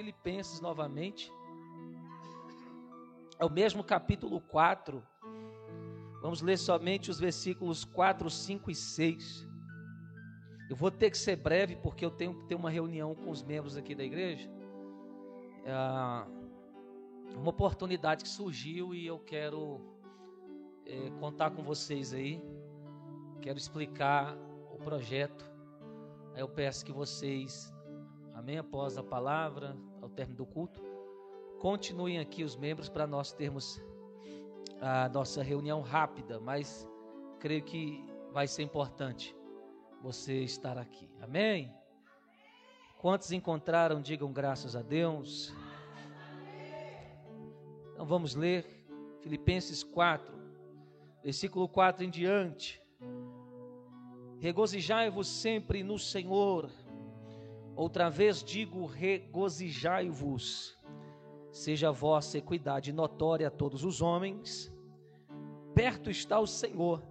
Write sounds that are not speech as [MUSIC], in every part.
Filipenses novamente. É o mesmo capítulo 4. Vamos ler somente os versículos 4, 5 e 6. Eu vou ter que ser breve porque eu tenho que ter uma reunião com os membros aqui da igreja. É uma oportunidade que surgiu e eu quero é, contar com vocês aí. Quero explicar o projeto. Aí eu peço que vocês, amém, após a palavra, ao término do culto, continuem aqui os membros para nós termos a nossa reunião rápida, mas creio que vai ser importante você estar aqui. Amém? Quantos encontraram, digam graças a Deus. Então vamos ler Filipenses 4, versículo 4 em diante. Regozijai-vos sempre no Senhor. Outra vez digo: regozijai-vos. Seja a vossa equidade notória a todos os homens. Perto está o Senhor.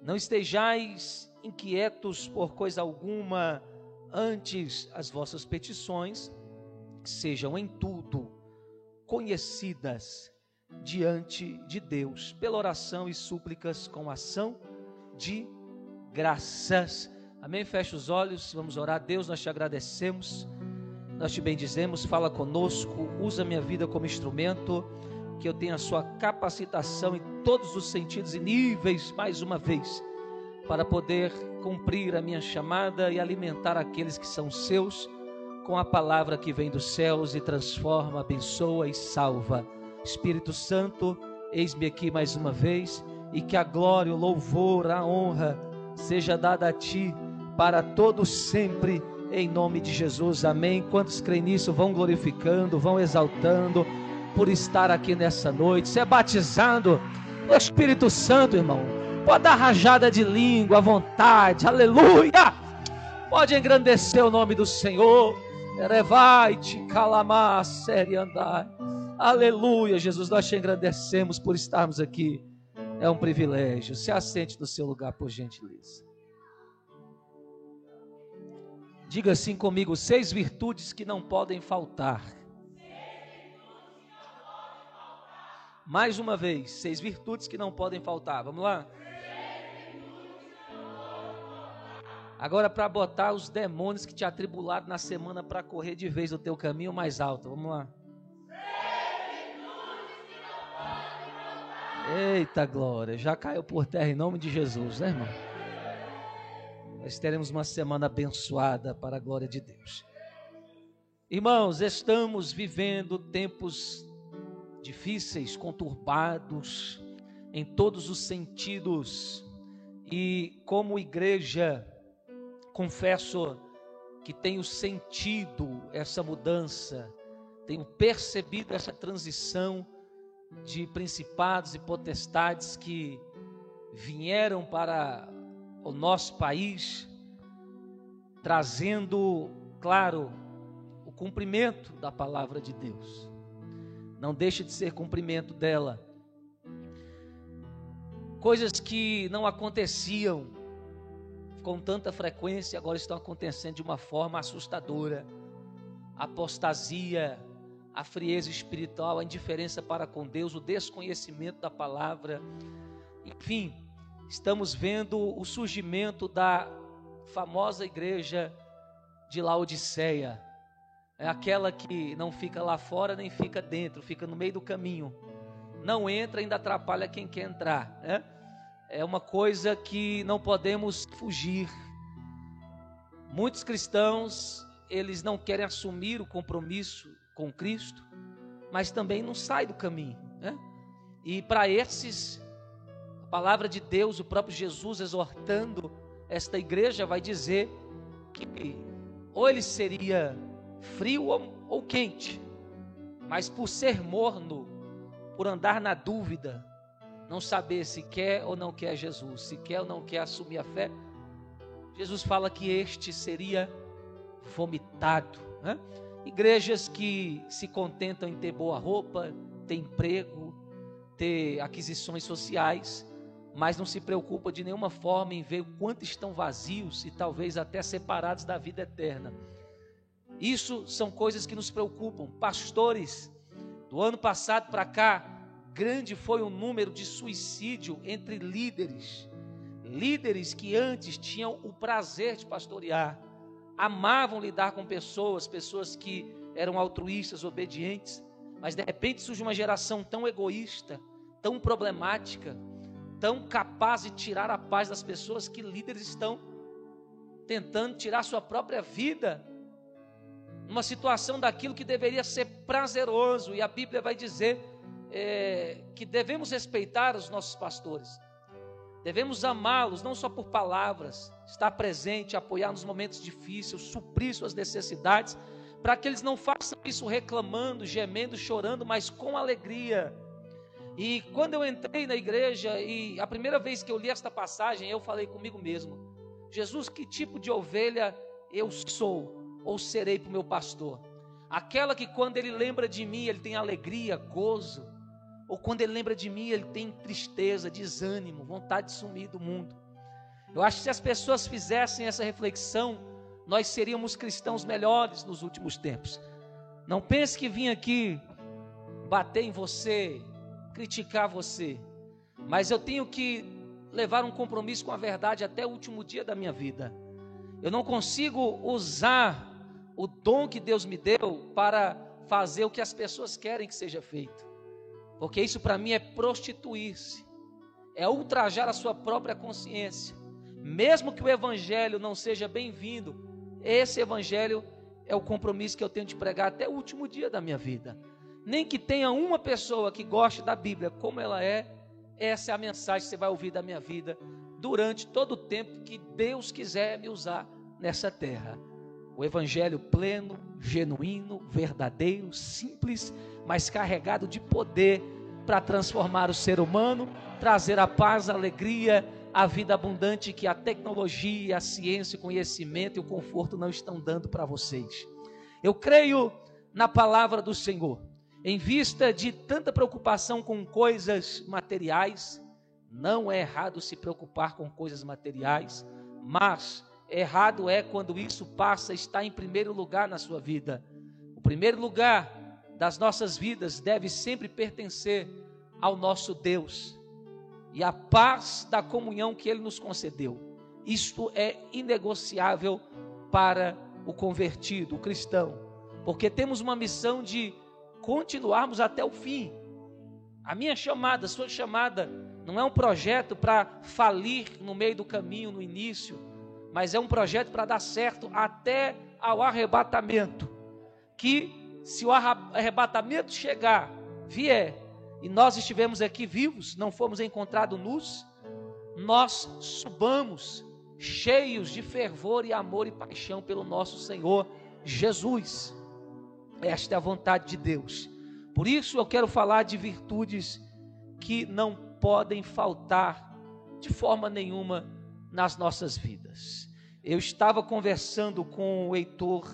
Não estejais inquietos por coisa alguma, antes as vossas petições sejam em tudo conhecidas diante de Deus, pela oração e súplicas com ação de graças. Amém? Feche os olhos, vamos orar. Deus, nós te agradecemos, nós te bendizemos, fala conosco, usa minha vida como instrumento, que eu tenha a sua capacitação em todos os sentidos e níveis, mais uma vez para poder cumprir a minha chamada e alimentar aqueles que são seus com a palavra que vem dos céus e transforma, abençoa e salva. Espírito Santo, eis-me aqui mais uma vez e que a glória, o louvor, a honra seja dada a ti para todos sempre, em nome de Jesus. Amém. Quantos creem nisso vão glorificando, vão exaltando por estar aqui nessa noite. Você é batizado no Espírito Santo, irmão Pode dar rajada de língua à vontade, aleluia. Pode engrandecer o nome do Senhor. Erevai-te, calamar, série andar. Aleluia, Jesus, nós te engrandecemos por estarmos aqui. É um privilégio. Se assente no seu lugar, por gentileza. Diga assim comigo: seis virtudes que não podem faltar. Mais uma vez, seis virtudes que não podem faltar. Vamos lá? Agora, para botar os demônios que te atribularam na semana para correr de vez o teu caminho mais alto. Vamos lá. Eita glória, já caiu por terra em nome de Jesus, né, irmão? Nós teremos uma semana abençoada para a glória de Deus. Irmãos, estamos vivendo tempos difíceis, conturbados, em todos os sentidos, e como igreja, confesso que tenho sentido essa mudança, tenho percebido essa transição de principados e potestades que vieram para o nosso país, trazendo, claro, o cumprimento da palavra de Deus. Não deixa de ser cumprimento dela. Coisas que não aconteciam com tanta frequência agora estão acontecendo de uma forma assustadora. Apostasia, a frieza espiritual, a indiferença para com Deus, o desconhecimento da palavra. Enfim, estamos vendo o surgimento da famosa igreja de Laodiceia. É aquela que não fica lá fora nem fica dentro, fica no meio do caminho. Não entra, ainda atrapalha quem quer entrar. Né? é uma coisa que não podemos fugir. Muitos cristãos, eles não querem assumir o compromisso com Cristo, mas também não saem do caminho. Né? E para esses, palavra de Deus, o próprio Jesus exortando esta igreja, vai dizer que ou ele seria frio ou, ou quente, mas por ser morno, por andar na dúvida, não saber se quer ou não quer Jesus, se quer ou não quer assumir a fé, Jesus fala que este seria vomitado. Né? Igrejas que se contentam em ter boa roupa, ter emprego, ter aquisições sociais, mas não se preocupa de nenhuma forma em ver o quanto estão vazios e talvez até separados da vida eterna. Isso são coisas que nos preocupam. Pastores, do ano passado para cá, grande foi o número de suicídio entre líderes. Líderes que antes tinham o prazer de pastorear, amavam lidar com pessoas, pessoas que eram altruístas, obedientes, mas de repente surge uma geração tão egoísta, tão problemática, tão capaz de tirar a paz das pessoas que líderes estão tentando tirar sua própria vida numa situação daquilo que deveria ser prazeroso, e a Bíblia vai dizer é, que devemos respeitar os nossos pastores, devemos amá-los, não só por palavras, estar presente, apoiar nos momentos difíceis, suprir suas necessidades, para que eles não façam isso reclamando, gemendo, chorando, mas com alegria. E quando eu entrei na igreja, e a primeira vez que eu li esta passagem, eu falei comigo mesmo: Jesus, que tipo de ovelha eu sou? ou serei para o meu pastor? Aquela que quando ele lembra de mim, ele tem alegria, gozo, ou quando ele lembra de mim, ele tem tristeza, desânimo, vontade de sumir do mundo. Eu acho que se as pessoas fizessem essa reflexão, nós seríamos cristãos melhores nos últimos tempos. Não pense que vim aqui bater em você, criticar você, mas eu tenho que levar um compromisso com a verdade até o último dia da minha vida. Eu não consigo usar o dom que Deus me deu para fazer o que as pessoas querem que seja feito. Porque isso para mim é prostituir-se, é ultrajar a sua própria consciência. Mesmo que o evangelho não seja bem-vindo, esse evangelho é o compromisso que eu tenho de pregar até o último dia da minha vida. Nem que tenha uma pessoa que goste da Bíblia como ela é, essa é a mensagem que você vai ouvir da minha vida durante todo o tempo que Deus quiser me usar nessa terra. O evangelho pleno, genuíno, verdadeiro, simples, mas carregado de poder para transformar o ser humano, trazer a paz, a alegria, a vida abundante que a tecnologia, a ciência, o conhecimento e o conforto não estão dando para vocês. Eu creio na palavra do Senhor. Em vista de tanta preocupação com coisas materiais, não é errado se preocupar com coisas materiais, mas Errado é quando isso passa a estar em primeiro lugar na sua vida. O primeiro lugar das nossas vidas deve sempre pertencer ao nosso Deus e a paz da comunhão que Ele nos concedeu. Isto é inegociável para o convertido, o cristão, porque temos uma missão de continuarmos até o fim. A minha chamada, a sua chamada, não é um projeto para falir no meio do caminho, no início mas é um projeto para dar certo até ao arrebatamento. Que se o arrebatamento chegar, vier, e nós estivemos aqui vivos, não fomos encontrados nus, nós subamos cheios de fervor e amor e paixão pelo nosso Senhor Jesus. Esta é a vontade de Deus. Por isso eu quero falar de virtudes que não podem faltar de forma nenhuma nas nossas vidas. Eu estava conversando com o Heitor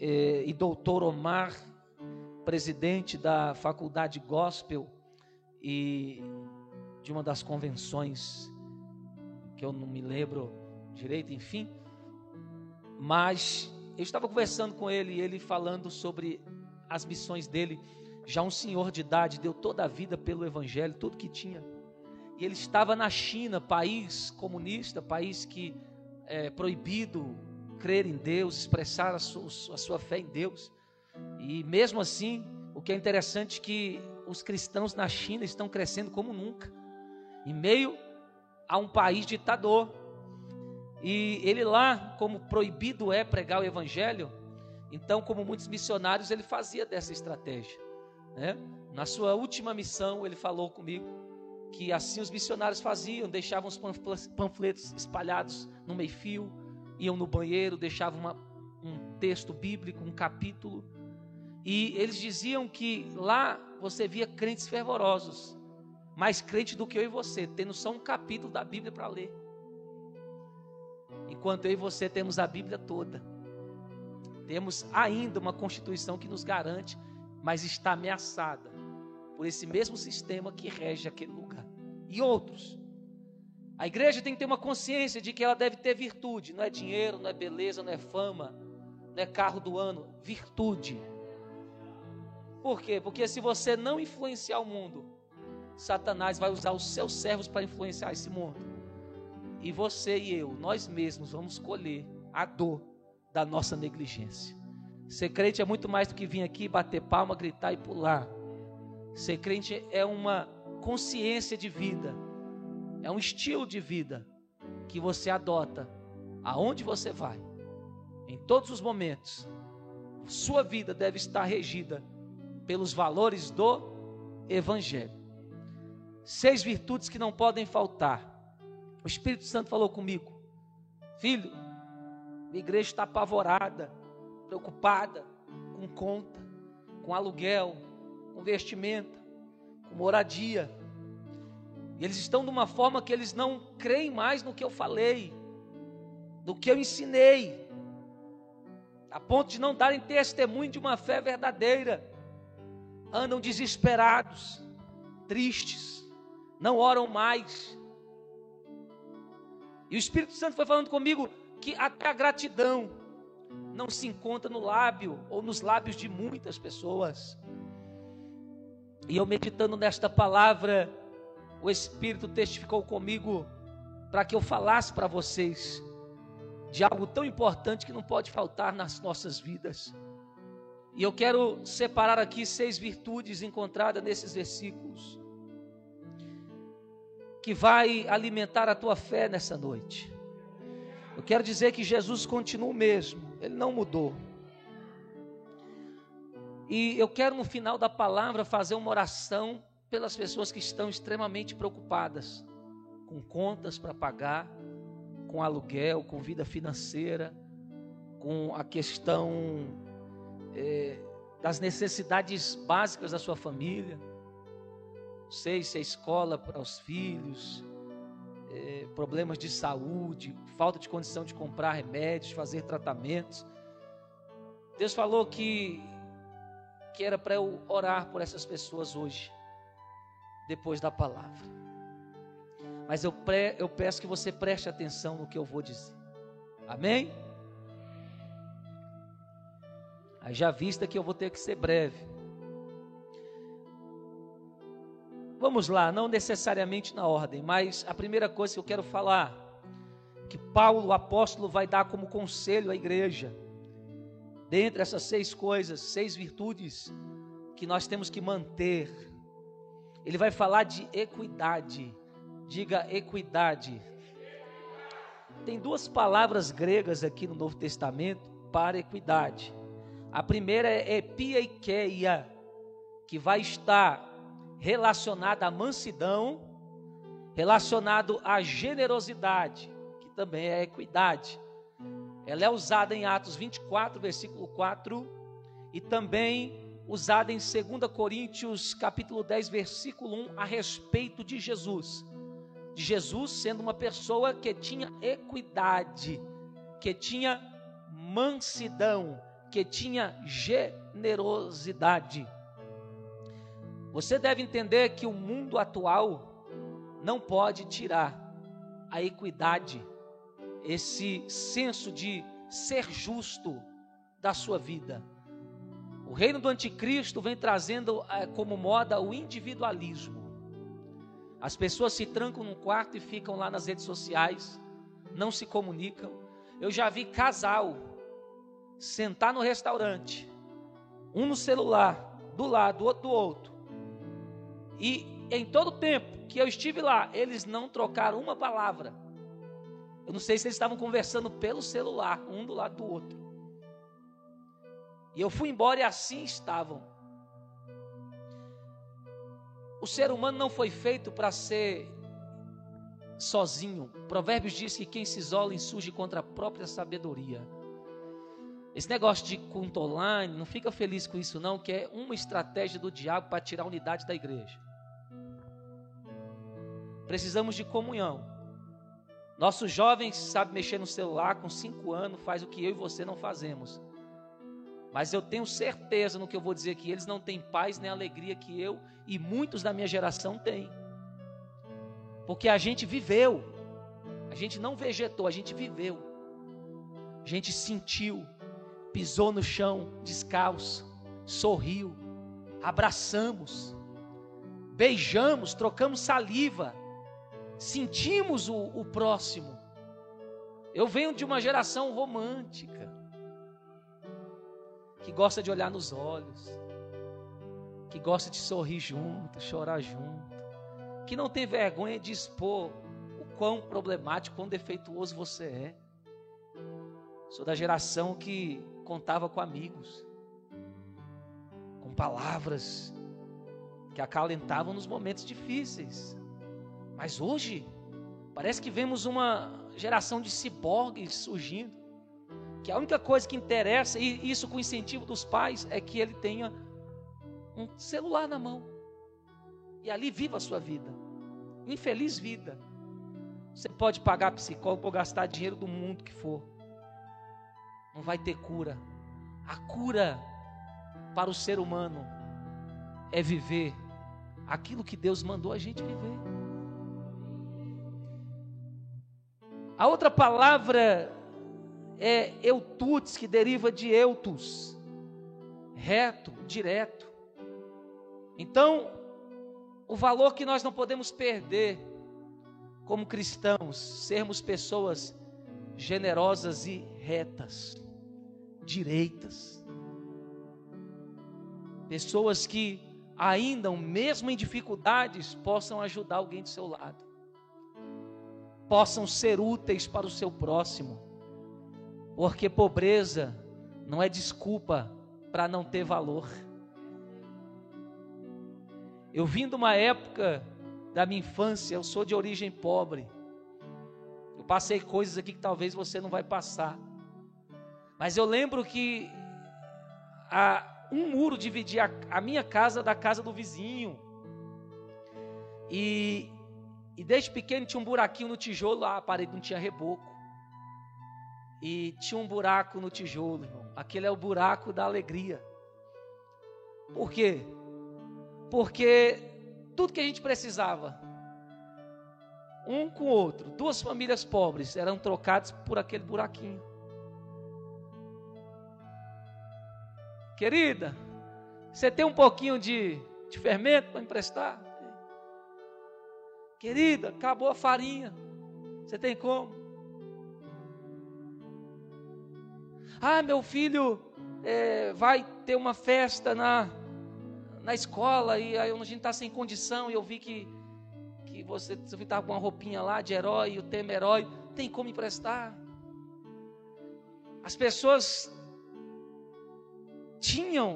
eh, e doutor Omar, presidente da Faculdade Gospel e de uma das convenções que eu não me lembro direito, enfim, mas eu estava conversando com ele ele falando sobre as missões dele. Já um senhor de idade deu toda a vida pelo evangelho, tudo que tinha e ele estava na China, país comunista, país que é proibido crer em Deus, expressar a sua, a sua fé em Deus. E mesmo assim, o que é interessante é que os cristãos na China estão crescendo como nunca, em meio a um país ditador. E ele lá, como proibido é pregar o evangelho, então, como muitos missionários, ele fazia dessa estratégia. Né? Na sua última missão, ele falou comigo que assim os missionários faziam, deixavam os panfletos espalhados no meio-fio, iam no banheiro, deixavam uma, um texto bíblico, um capítulo, e eles diziam que lá você via crentes fervorosos, mais crentes do que eu e você, tendo só um capítulo da Bíblia para ler. Enquanto eu e você temos a Bíblia toda. Temos ainda uma Constituição que nos garante, mas está ameaçada por esse mesmo sistema que rege aquele lugar e outros. A igreja tem que ter uma consciência de que ela deve ter virtude, não é dinheiro, não é beleza, não é fama, não é carro do ano, virtude. Por quê? Porque se você não influenciar o mundo, Satanás vai usar os seus servos para influenciar esse mundo. E você e eu, nós mesmos, vamos colher a dor da nossa negligência. Ser crente é muito mais do que vir aqui, bater palma, gritar e pular. Ser crente é uma consciência de vida, é um estilo de vida que você adota aonde você vai, em todos os momentos. Sua vida deve estar regida pelos valores do Evangelho. Seis virtudes que não podem faltar. O Espírito Santo falou comigo, filho, a igreja está apavorada, preocupada com conta, com aluguel, com vestimenta, com moradia. E eles estão de uma forma que eles não creem mais no que eu falei, no que eu ensinei, a ponto de não darem testemunho de uma fé verdadeira. Andam desesperados, tristes, não oram mais. E o Espírito Santo foi falando comigo que até a gratidão não se encontra no lábio ou nos lábios de muitas pessoas. E eu meditando nesta palavra, o Espírito testificou comigo para que eu falasse para vocês de algo tão importante que não pode faltar nas nossas vidas. E eu quero separar aqui seis virtudes encontradas nesses versículos, que vai alimentar a tua fé nessa noite. Eu quero dizer que Jesus continua o mesmo, ele não mudou. E eu quero no final da palavra fazer uma oração pelas pessoas que estão extremamente preocupadas com contas para pagar, com aluguel, com vida financeira, com a questão é, das necessidades básicas da sua família. Sei se é escola para os filhos, é, problemas de saúde, falta de condição de comprar remédios, fazer tratamentos. Deus falou que que era para eu orar por essas pessoas hoje, depois da palavra. Mas eu, pre, eu peço que você preste atenção no que eu vou dizer. Amém? Aí já vista que eu vou ter que ser breve. Vamos lá, não necessariamente na ordem, mas a primeira coisa que eu quero falar, que Paulo, o apóstolo, vai dar como conselho à igreja, dentre essas seis coisas, seis virtudes que nós temos que manter, ele vai falar de equidade. Diga equidade. Tem duas palavras gregas aqui no Novo Testamento para equidade. A primeira é epiaikeia, que vai estar relacionada à mansidão, relacionado à generosidade, que também é equidade. Ela é usada em Atos 24, versículo 4, e também usada em 2 Coríntios, capítulo 10, versículo 1, a respeito de Jesus. De Jesus sendo uma pessoa que tinha equidade, que tinha mansidão, que tinha generosidade. Você deve entender que o mundo atual não pode tirar a equidade esse senso de ser justo da sua vida. O reino do anticristo vem trazendo é, como moda o individualismo. As pessoas se trancam num quarto e ficam lá nas redes sociais, não se comunicam. Eu já vi casal sentar no restaurante, um no celular, do lado, outro do outro. E em todo o tempo que eu estive lá, eles não trocaram uma palavra. Eu não sei se eles estavam conversando pelo celular, um do lado do outro. E eu fui embora e assim estavam. O ser humano não foi feito para ser sozinho. Provérbios diz que quem se isola insurge contra a própria sabedoria. Esse negócio de culto online, não fica feliz com isso não, que é uma estratégia do diabo para tirar a unidade da igreja. Precisamos de comunhão. Nossos jovens sabem mexer no celular com cinco anos, faz o que eu e você não fazemos. Mas eu tenho certeza no que eu vou dizer que eles não têm paz nem alegria que eu e muitos da minha geração têm. Porque a gente viveu. A gente não vegetou, a gente viveu. A gente sentiu. Pisou no chão descalço, sorriu, abraçamos, beijamos, trocamos saliva, sentimos o, o próximo. Eu venho de uma geração romântica, que gosta de olhar nos olhos, que gosta de sorrir junto, chorar junto, que não tem vergonha de expor o quão problemático, quão defeituoso você é. Sou da geração que contava com amigos, com palavras que acalentavam nos momentos difíceis. Mas hoje, parece que vemos uma geração de ciborgues surgindo, que a única coisa que interessa, e isso com incentivo dos pais, é que ele tenha um celular na mão e ali viva a sua vida, infeliz vida. Você pode pagar psicólogo ou gastar dinheiro do mundo que for, não vai ter cura. A cura para o ser humano é viver aquilo que Deus mandou a gente viver. A outra palavra é eututs, que deriva de eutus, reto, direto. Então, o valor que nós não podemos perder como cristãos, sermos pessoas generosas e retas, direitas. Pessoas que ainda, mesmo em dificuldades, possam ajudar alguém do seu lado. Possam ser úteis para o seu próximo. Porque pobreza não é desculpa para não ter valor. Eu vim de uma época da minha infância, eu sou de origem pobre. Eu passei coisas aqui que talvez você não vai passar. Mas eu lembro que a, um muro dividia a, a minha casa da casa do vizinho. E, e desde pequeno tinha um buraquinho no tijolo, a parede não tinha reboco. E tinha um buraco no tijolo, irmão. Aquele é o buraco da alegria. Por quê? porque tudo que a gente precisava, um com o outro, duas famílias pobres, eram trocados por aquele buraquinho. Querida, você tem um pouquinho de, de fermento para emprestar? Querida, acabou a farinha. Você tem como? Ah, meu filho é, vai ter uma festa na na escola e aí a gente está sem condição e eu vi que, que você estava com uma roupinha lá de herói, o tema herói, tem como emprestar? As pessoas tinham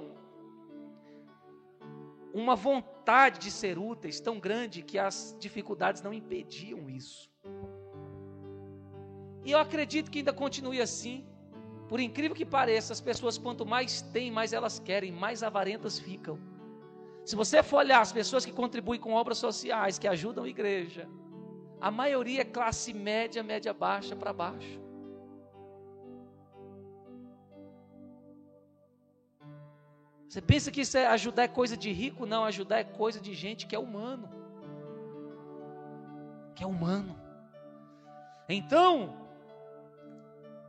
uma vontade de ser úteis tão grande que as dificuldades não impediam isso. E eu acredito que ainda continue assim. Por incrível que pareça, as pessoas quanto mais têm, mais elas querem, mais avarentas ficam. Se você for olhar as pessoas que contribuem com obras sociais, que ajudam a igreja, a maioria é classe média, média baixa para baixo. Você pensa que isso é ajudar é coisa de rico? Não, ajudar é coisa de gente que é humano. Que é humano. Então,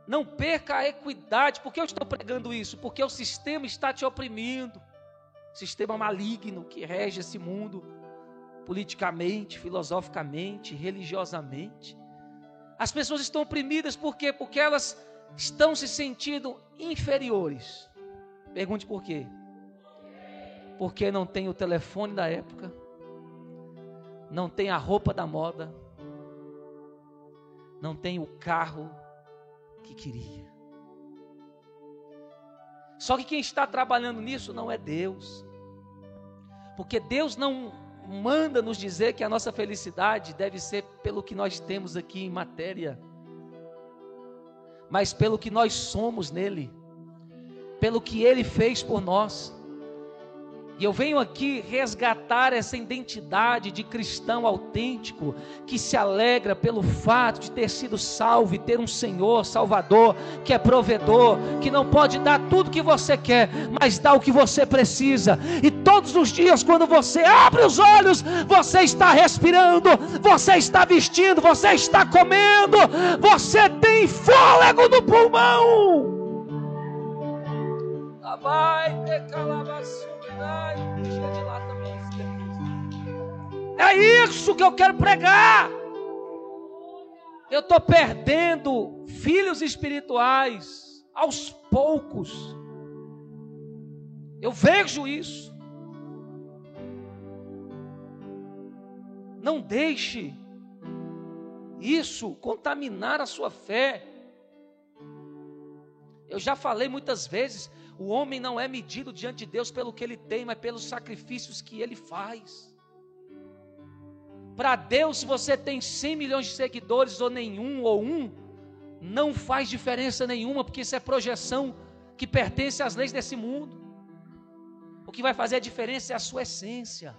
não perca a equidade. Por que eu estou pregando isso? Porque o sistema está te oprimindo sistema maligno que rege esse mundo politicamente, filosoficamente, religiosamente. As pessoas estão oprimidas por quê? Porque elas estão se sentindo inferiores. Pergunte por quê? Porque não tem o telefone da época, não tem a roupa da moda, não tem o carro que queria. Só que quem está trabalhando nisso não é Deus. Porque Deus não manda nos dizer que a nossa felicidade deve ser pelo que nós temos aqui em matéria, mas pelo que nós somos nele, pelo que ele fez por nós. E eu venho aqui resgatar essa identidade de cristão autêntico, que se alegra pelo fato de ter sido salvo e ter um Senhor, Salvador, que é provedor, que não pode dar tudo que você quer, mas dá o que você precisa. E todos os dias, quando você abre os olhos, você está respirando, você está vestindo, você está comendo, você tem fôlego no pulmão. vai ter de É isso que eu quero pregar. Eu estou perdendo filhos espirituais aos poucos. Eu vejo isso. Não deixe isso contaminar a sua fé. Eu já falei muitas vezes: o homem não é medido diante de Deus pelo que ele tem, mas pelos sacrifícios que ele faz. Para Deus, se você tem 100 milhões de seguidores ou nenhum ou um, não faz diferença nenhuma, porque isso é projeção que pertence às leis desse mundo. O que vai fazer a diferença é a sua essência,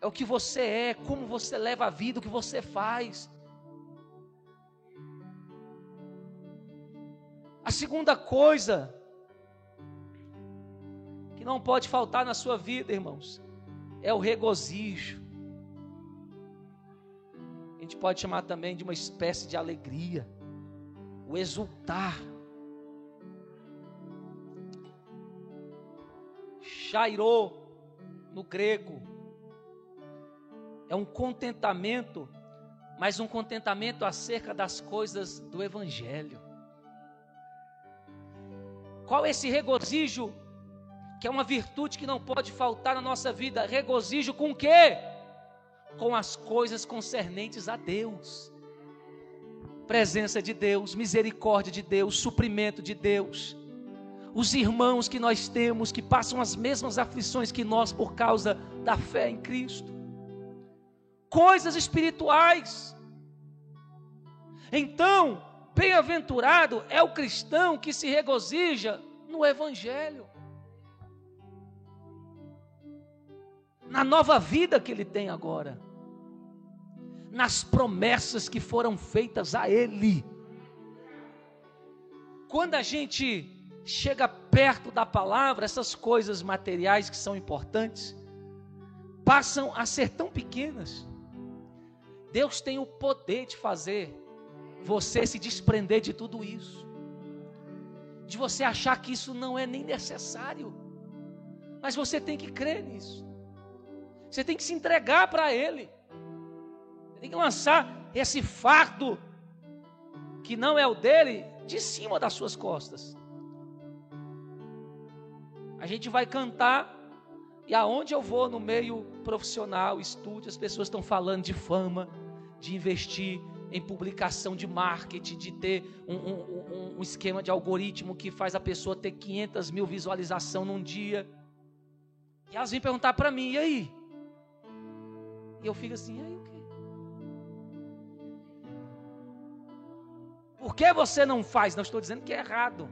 é o que você é, como você leva a vida, o que você faz. A segunda coisa que não pode faltar na sua vida, irmãos, é o regozijo gente pode chamar também de uma espécie de alegria, o exultar. Chairô, no grego, é um contentamento, mas um contentamento acerca das coisas do Evangelho. Qual é esse regozijo, que é uma virtude que não pode faltar na nossa vida? Regozijo com o quê? Com as coisas concernentes a Deus. Presença de Deus, misericórdia de Deus, suprimento de Deus. Os irmãos que nós temos que passam as mesmas aflições que nós por causa da fé em Cristo. Coisas espirituais. Então, bem-aventurado é o cristão que se regozija no Evangelho. Na nova vida que ele tem agora, nas promessas que foram feitas a ele. Quando a gente chega perto da palavra, essas coisas materiais que são importantes passam a ser tão pequenas. Deus tem o poder de fazer você se desprender de tudo isso, de você achar que isso não é nem necessário, mas você tem que crer nisso. Você tem que se entregar para Ele. Você tem que lançar esse fardo que não é o dele de cima das suas costas. A gente vai cantar e aonde eu vou no meio profissional, estúdio, as pessoas estão falando de fama, de investir em publicação de marketing, de ter um, um, um, esquema de algoritmo que faz a pessoa ter 500 mil visualização num dia. E elas vêm perguntar para mim, e aí? E eu fico assim, aí o quê? Por que você não faz? Não estou dizendo que é errado.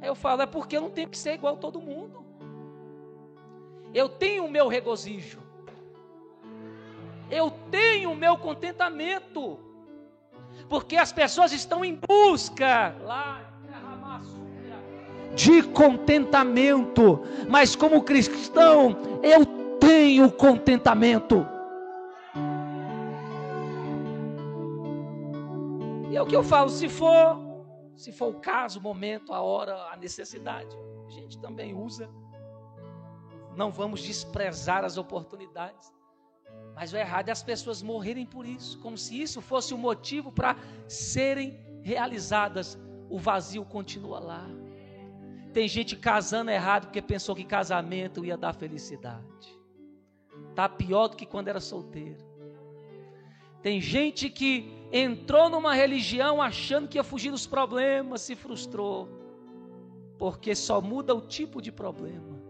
Aí eu falo, é porque eu não tenho que ser igual a todo mundo. Eu tenho o meu regozijo. Eu tenho o meu contentamento. Porque as pessoas estão em busca lá de contentamento. Mas como cristão, eu tenho contentamento. E é o que eu falo, se for, se for o caso, o momento, a hora, a necessidade, a gente também usa. Não vamos desprezar as oportunidades. Mas o errado é as pessoas morrerem por isso, como se isso fosse o um motivo para serem realizadas. O vazio continua lá. Tem gente casando errado porque pensou que casamento ia dar felicidade. Está pior do que quando era solteiro. Tem gente que entrou numa religião achando que ia fugir dos problemas, se frustrou, porque só muda o tipo de problema.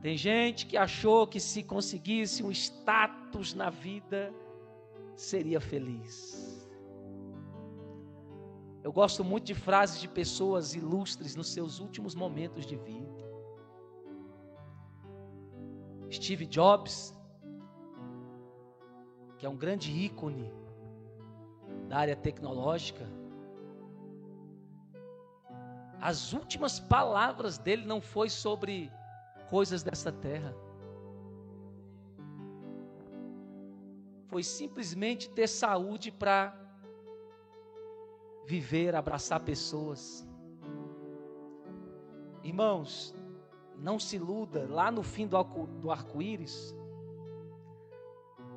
Tem gente que achou que se conseguisse um status na vida, seria feliz. Eu gosto muito de frases de pessoas ilustres nos seus últimos momentos de vida. Steve Jobs, que é um grande ícone da área tecnológica, as últimas palavras dele não foi sobre coisas dessa terra. Foi simplesmente ter saúde para viver, abraçar pessoas. Irmãos, não se iluda, lá no fim do arco-íris,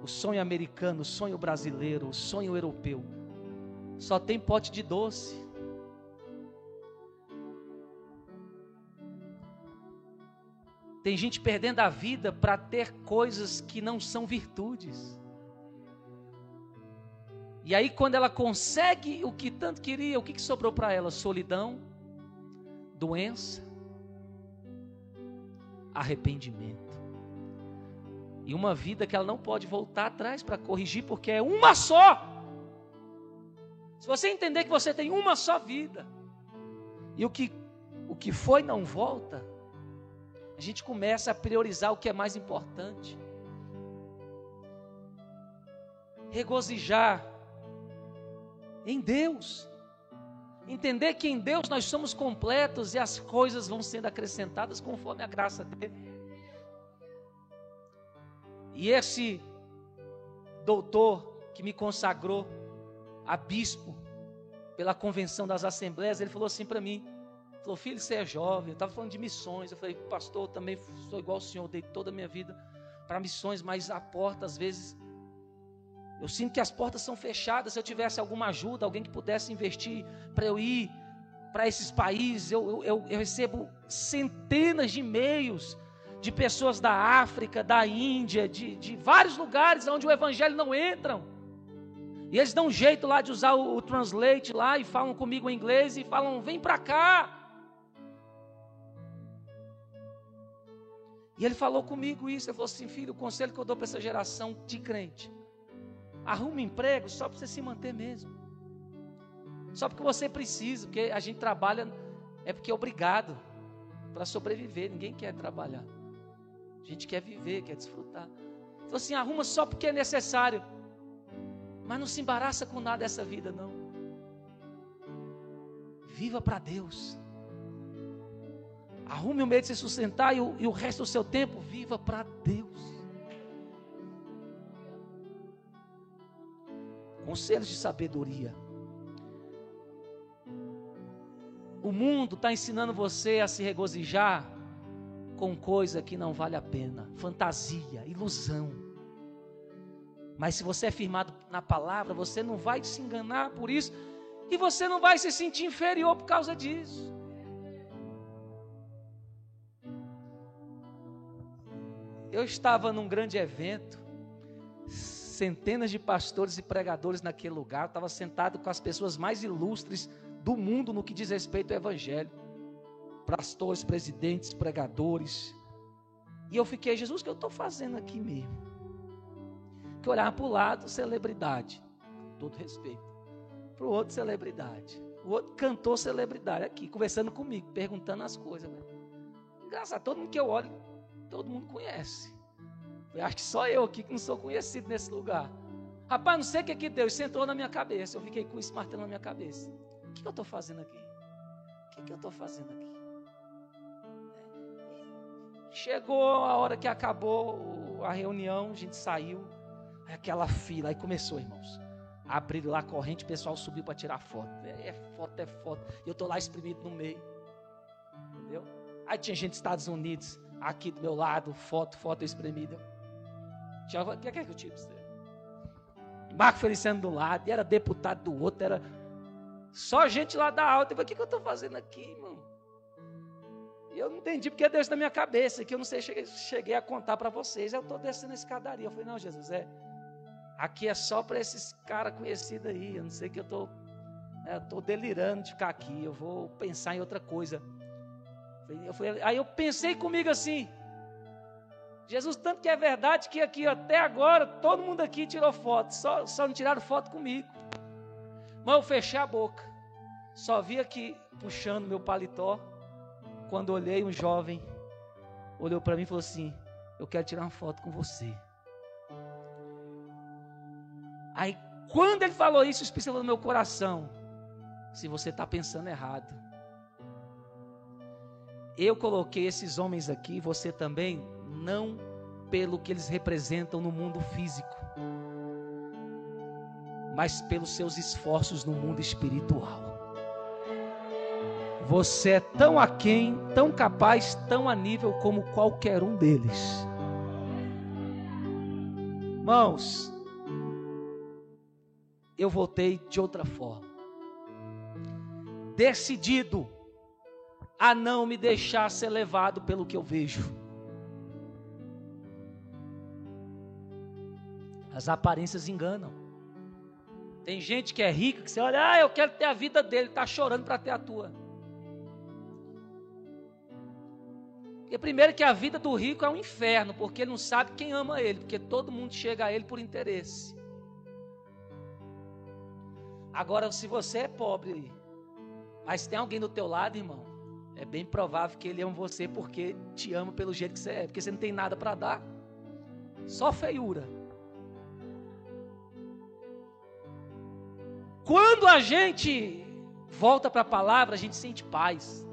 o sonho americano, o sonho brasileiro, o sonho europeu, só tem pote de doce. Tem gente perdendo a vida para ter coisas que não são virtudes. E aí, quando ela consegue o que tanto queria, o que, que sobrou para ela? Solidão, doença, arrependimento. E uma vida que ela não pode voltar atrás para corrigir, porque é uma só. Se você entender que você tem uma só vida, e o que, o que foi não volta, a gente começa a priorizar o que é mais importante. Regozijar em Deus. Entender que em Deus nós somos completos e as coisas vão sendo acrescentadas conforme a graça dele. E esse doutor que me consagrou a bispo pela convenção das assembleias, ele falou assim para mim: falou, filho, você é jovem, eu estava falando de missões. Eu falei, pastor, eu também sou igual ao senhor, dei toda a minha vida para missões, mas a porta às vezes eu sinto que as portas são fechadas. Se eu tivesse alguma ajuda, alguém que pudesse investir para eu ir para esses países, eu, eu, eu, recebo centenas de e-mails de pessoas da África, da Índia, de, de vários lugares onde o Evangelho não entra. E eles dão um jeito lá de usar o, o translate lá e falam comigo em inglês e falam: vem para cá. E ele falou comigo isso. Ele falou assim: filho, o conselho que eu dou para essa geração de crente Arruma emprego só para você se manter mesmo. Só porque você precisa, porque a gente trabalha é porque é obrigado para sobreviver. Ninguém quer trabalhar. A gente quer viver, quer desfrutar. Então assim, arruma só porque é necessário. Mas não se embaraça com nada dessa vida, não. Viva para Deus. Arrume o meio de se sustentar e o, e o resto do seu tempo, viva para Deus. Conselhos de sabedoria. O mundo está ensinando você a se regozijar com coisa que não vale a pena, fantasia, ilusão. Mas se você é firmado na palavra, você não vai se enganar por isso e você não vai se sentir inferior por causa disso. Eu estava num grande evento centenas de pastores e pregadores naquele lugar. estava sentado com as pessoas mais ilustres do mundo no que diz respeito ao Evangelho. Pastores, presidentes, pregadores. E eu fiquei, Jesus, o que eu estou fazendo aqui mesmo? Que olhar para o lado, celebridade. Todo respeito. Para o outro, celebridade. O outro cantor, celebridade. Aqui, conversando comigo, perguntando as coisas. Engraçado, todo mundo que eu olho, todo mundo conhece. Eu acho que só eu aqui que não sou conhecido nesse lugar. Rapaz, não sei o que que Deus sentou na minha cabeça. Eu fiquei com isso martelando na minha cabeça. O que, eu estou fazendo aqui? O que, eu estou fazendo aqui? Chegou a hora que acabou a reunião, a gente saiu. Aquela fila, aí começou, irmãos. Abriram lá a corrente, o pessoal subiu para tirar foto. É, é foto, é foto. E eu estou lá espremido no meio. Entendeu? Aí tinha gente dos Estados Unidos, aqui do meu lado, foto, foto espremida. O que é que eu tive? Marco Feliciano do lado, e era deputado do outro, era só gente lá da alta. Eu falei, o que, que eu estou fazendo aqui, irmão? E eu não entendi porque Deus na minha cabeça, que eu não sei, cheguei, cheguei a contar para vocês. Eu estou descendo a escadaria. Eu falei, não, Jesus, é. Aqui é só para esses caras conhecidos aí. Eu não sei que eu estou. É, estou delirando de ficar aqui. Eu vou pensar em outra coisa. Eu falei, aí eu pensei comigo assim. Jesus, tanto que é verdade que aqui até agora todo mundo aqui tirou foto, só, só não tiraram foto comigo. Mas eu fechei a boca, só vi aqui puxando meu paletó. Quando olhei, um jovem olhou para mim e falou assim: Eu quero tirar uma foto com você. Aí, quando ele falou isso, o Espírito falou no meu coração: Se você está pensando errado, eu coloquei esses homens aqui, você também não pelo que eles representam no mundo físico, mas pelos seus esforços no mundo espiritual. você é tão aquém, tão capaz, tão a nível como qualquer um deles. Irmãos, eu voltei de outra forma. Decidido a não me deixar ser levado pelo que eu vejo. As aparências enganam. Tem gente que é rica que você olha, ah, eu quero ter a vida dele, está chorando para ter a tua. Porque primeiro que a vida do rico é um inferno, porque ele não sabe quem ama ele, porque todo mundo chega a ele por interesse. Agora, se você é pobre, mas tem alguém do teu lado, irmão, é bem provável que ele ama você porque te ama pelo jeito que você é, porque você não tem nada para dar. Só feiura. Quando a gente volta para a palavra, a gente sente paz.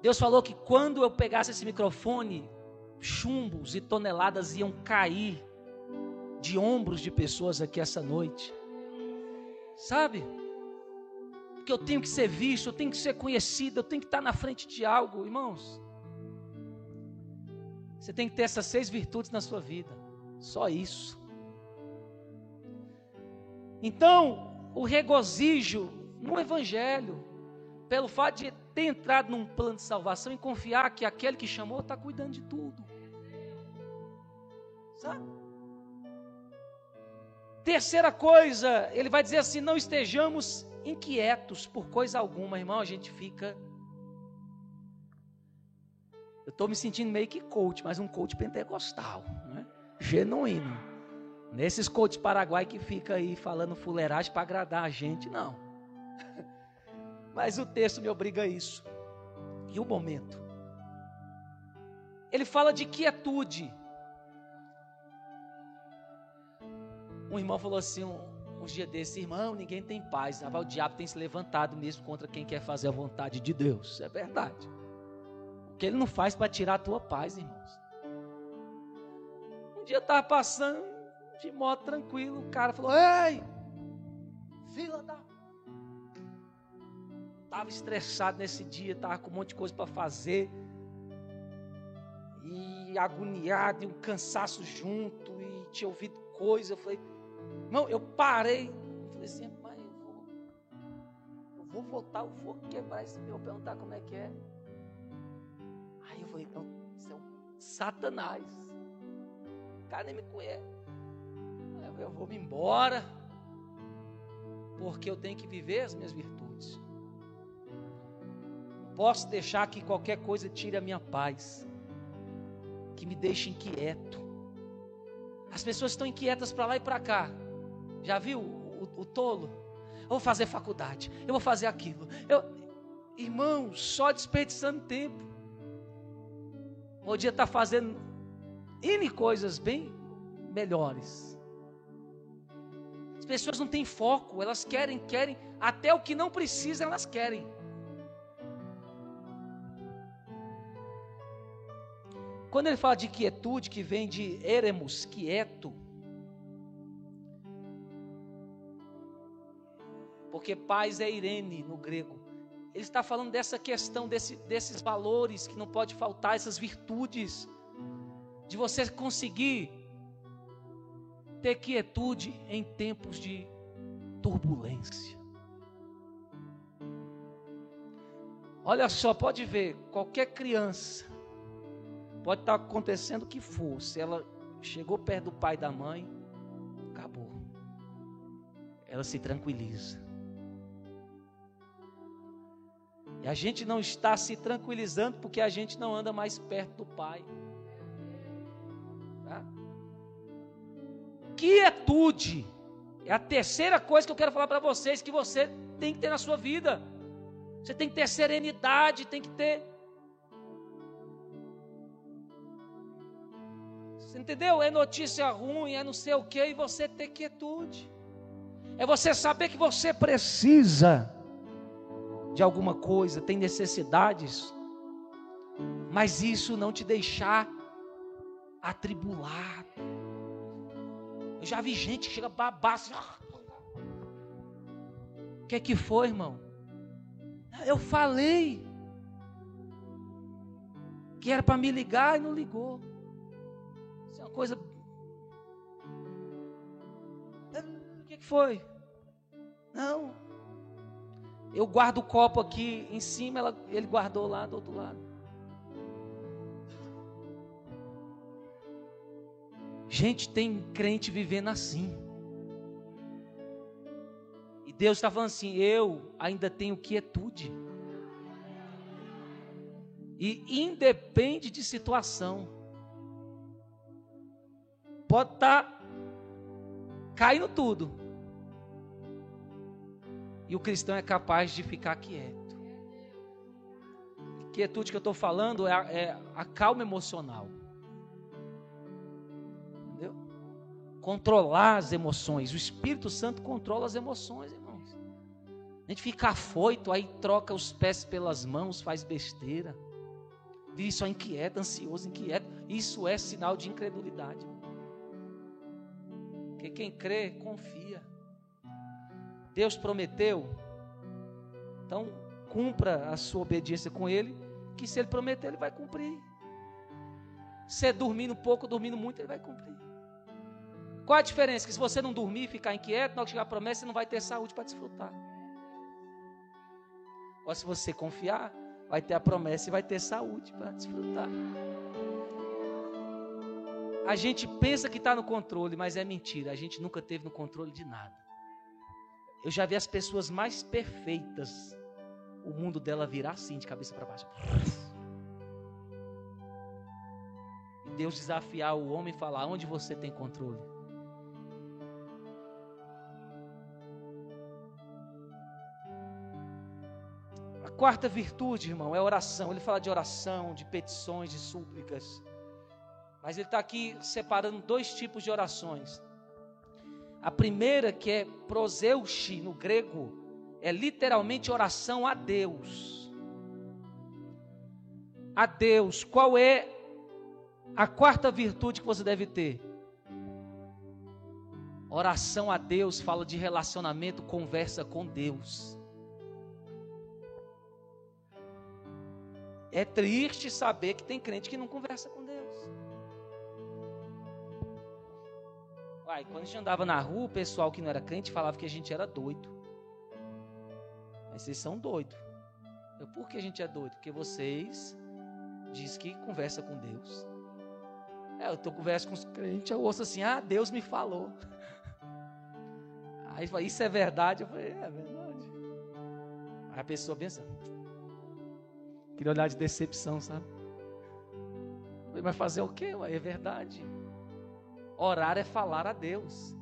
Deus falou que quando eu pegasse esse microfone, chumbos e toneladas iam cair de ombros de pessoas aqui essa noite. Sabe? Porque eu tenho que ser visto, eu tenho que ser conhecido, eu tenho que estar na frente de algo, irmãos. Você tem que ter essas seis virtudes na sua vida. Só isso. Então, o regozijo no Evangelho, pelo fato de ter entrado num plano de salvação e confiar que aquele que chamou está cuidando de tudo. Sabe? Terceira coisa, ele vai dizer assim: não estejamos inquietos por coisa alguma, irmão. A gente fica. Eu estou me sentindo meio que coach, mas um coach pentecostal, né? genuíno. Nesses coaches paraguai que fica aí falando fuleiragem para agradar a gente, não. [LAUGHS] Mas o texto me obriga a isso. E o momento? Ele fala de quietude. Um irmão falou assim, um, uns dias desses, irmão, ninguém tem paz. O diabo tem se levantado mesmo contra quem quer fazer a vontade de Deus. É verdade. O que ele não faz para tirar a tua paz, irmãos. Um dia eu estava passando de moto tranquilo, o cara falou: Ei, fila da estava estressado nesse dia, estava com um monte de coisa para fazer. E agoniado, e um cansaço junto, e tinha ouvido coisa. Eu falei, não, eu parei. Eu falei assim, pai, eu vou, eu vou voltar, eu vou quebrar esse meu, perguntar como é que é. Aí eu falei, então, isso é um satanás. O cara nem me conhece. Eu, vou me embora, porque eu tenho que viver as minhas virtudes posso deixar que qualquer coisa tire a minha paz, que me deixe inquieto. As pessoas estão inquietas para lá e para cá. Já viu o, o, o, tolo? Eu vou fazer faculdade, eu vou fazer aquilo. Eu, irmão, só desperdiçando tempo. Podia estar tá fazendo N coisas bem melhores. As pessoas não têm foco, elas querem, querem, até o que não precisa elas querem. Quando ele fala de quietude, que vem de eremos, quieto, porque paz é Irene no grego. Ele está falando dessa questão, desse, desses valores que não pode faltar, essas virtudes, de você conseguir ter quietude em tempos de turbulência. Olha só, pode ver, qualquer criança Pode estar acontecendo o que for. Se ela chegou perto do pai e da mãe, acabou. Ela se tranquiliza. E a gente não está se tranquilizando porque a gente não anda mais perto do pai. Quietude é a terceira coisa que eu quero falar para vocês que você tem que ter na sua vida. Você tem que ter serenidade, tem que ter entendeu? É notícia ruim, é não sei o que, e você ter quietude. É você saber que você precisa de alguma coisa, tem necessidades, mas isso não te deixar atribulado. Eu já vi gente que chega assim. O que é que foi, irmão? Eu falei que era para me ligar e não ligou. Isso é uma coisa. O que foi? Não. Eu guardo o copo aqui em cima, ela, ele guardou lá do outro lado. Gente, tem crente vivendo assim. E Deus está falando assim: eu ainda tenho quietude. E independe de situação. Pode estar tá caindo tudo. E o cristão é capaz de ficar quieto. Quietude que eu estou falando é é a calma emocional. Controlar as emoções. O Espírito Santo controla as emoções, irmãos. A gente fica afoito, aí troca os pés pelas mãos, faz besteira. Vive só inquieto, ansioso, inquieto. Isso é sinal de incredulidade. Porque quem crê, confia. Deus prometeu, então cumpra a sua obediência com Ele, que se Ele prometer, Ele vai cumprir. Se é dormindo pouco, dormindo muito, Ele vai cumprir. Qual a diferença? Que se você não dormir e ficar inquieto, na hora que chegar a promessa, você não vai ter saúde para desfrutar. Ou se você confiar, vai ter a promessa e vai ter saúde para desfrutar. A gente pensa que está no controle, mas é mentira. A gente nunca teve no controle de nada. Eu já vi as pessoas mais perfeitas, o mundo dela virar assim, de cabeça para baixo. E Deus desafiar o homem e falar: onde você tem controle? Quarta virtude, irmão, é oração. Ele fala de oração, de petições, de súplicas. Mas ele está aqui separando dois tipos de orações. A primeira, que é proseuchi no grego, é literalmente oração a Deus. A Deus. Qual é a quarta virtude que você deve ter? Oração a Deus fala de relacionamento, conversa com Deus. É triste saber que tem crente que não conversa com Deus. Pai, quando a gente andava na rua, o pessoal que não era crente falava que a gente era doido. Mas vocês são doidos. Eu, por que a gente é doido? Porque vocês diz que conversa com Deus. É, eu estou conversa com os crentes, eu ouço assim, ah, Deus me falou. [LAUGHS] Aí fala, isso é verdade? Eu falei, é, é verdade. Aí a pessoa pensa, queria olhar de decepção, sabe? Mas fazer o quê? É verdade. Orar é falar a Deus.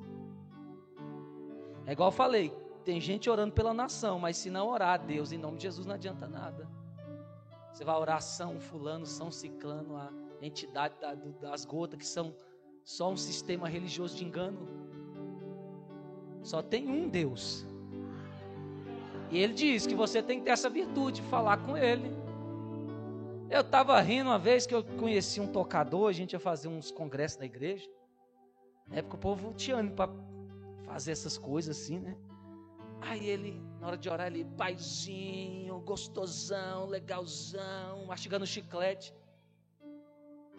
É igual eu falei, tem gente orando pela nação, mas se não orar a Deus em nome de Jesus não adianta nada. Você vai orar São Fulano, São Ciclano, a entidade das gotas que são só um sistema religioso de engano. Só tem um Deus. E ele diz que você tem que ter essa virtude, falar com ele. Eu estava rindo uma vez que eu conheci um tocador, a gente ia fazer uns congressos na igreja. Na época o povo tinha ânimo para fazer essas coisas assim, né? Aí ele, na hora de orar, ele, paizinho, gostosão, legalzão, mastigando chiclete.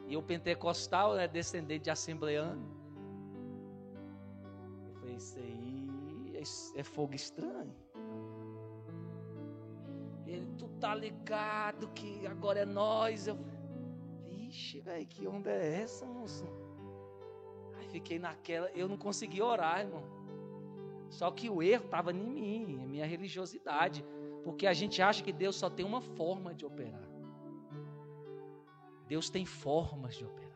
E o pentecostal, né, descendente de assembleano. Eu falei, isso aí é, é fogo estranho. Ele, tu tá ligado que agora é nós. Eu, vixe, velho, que onda é essa, moço? fiquei naquela, eu não consegui orar, irmão. Só que o erro estava em mim, em minha religiosidade, porque a gente acha que Deus só tem uma forma de operar. Deus tem formas de operar.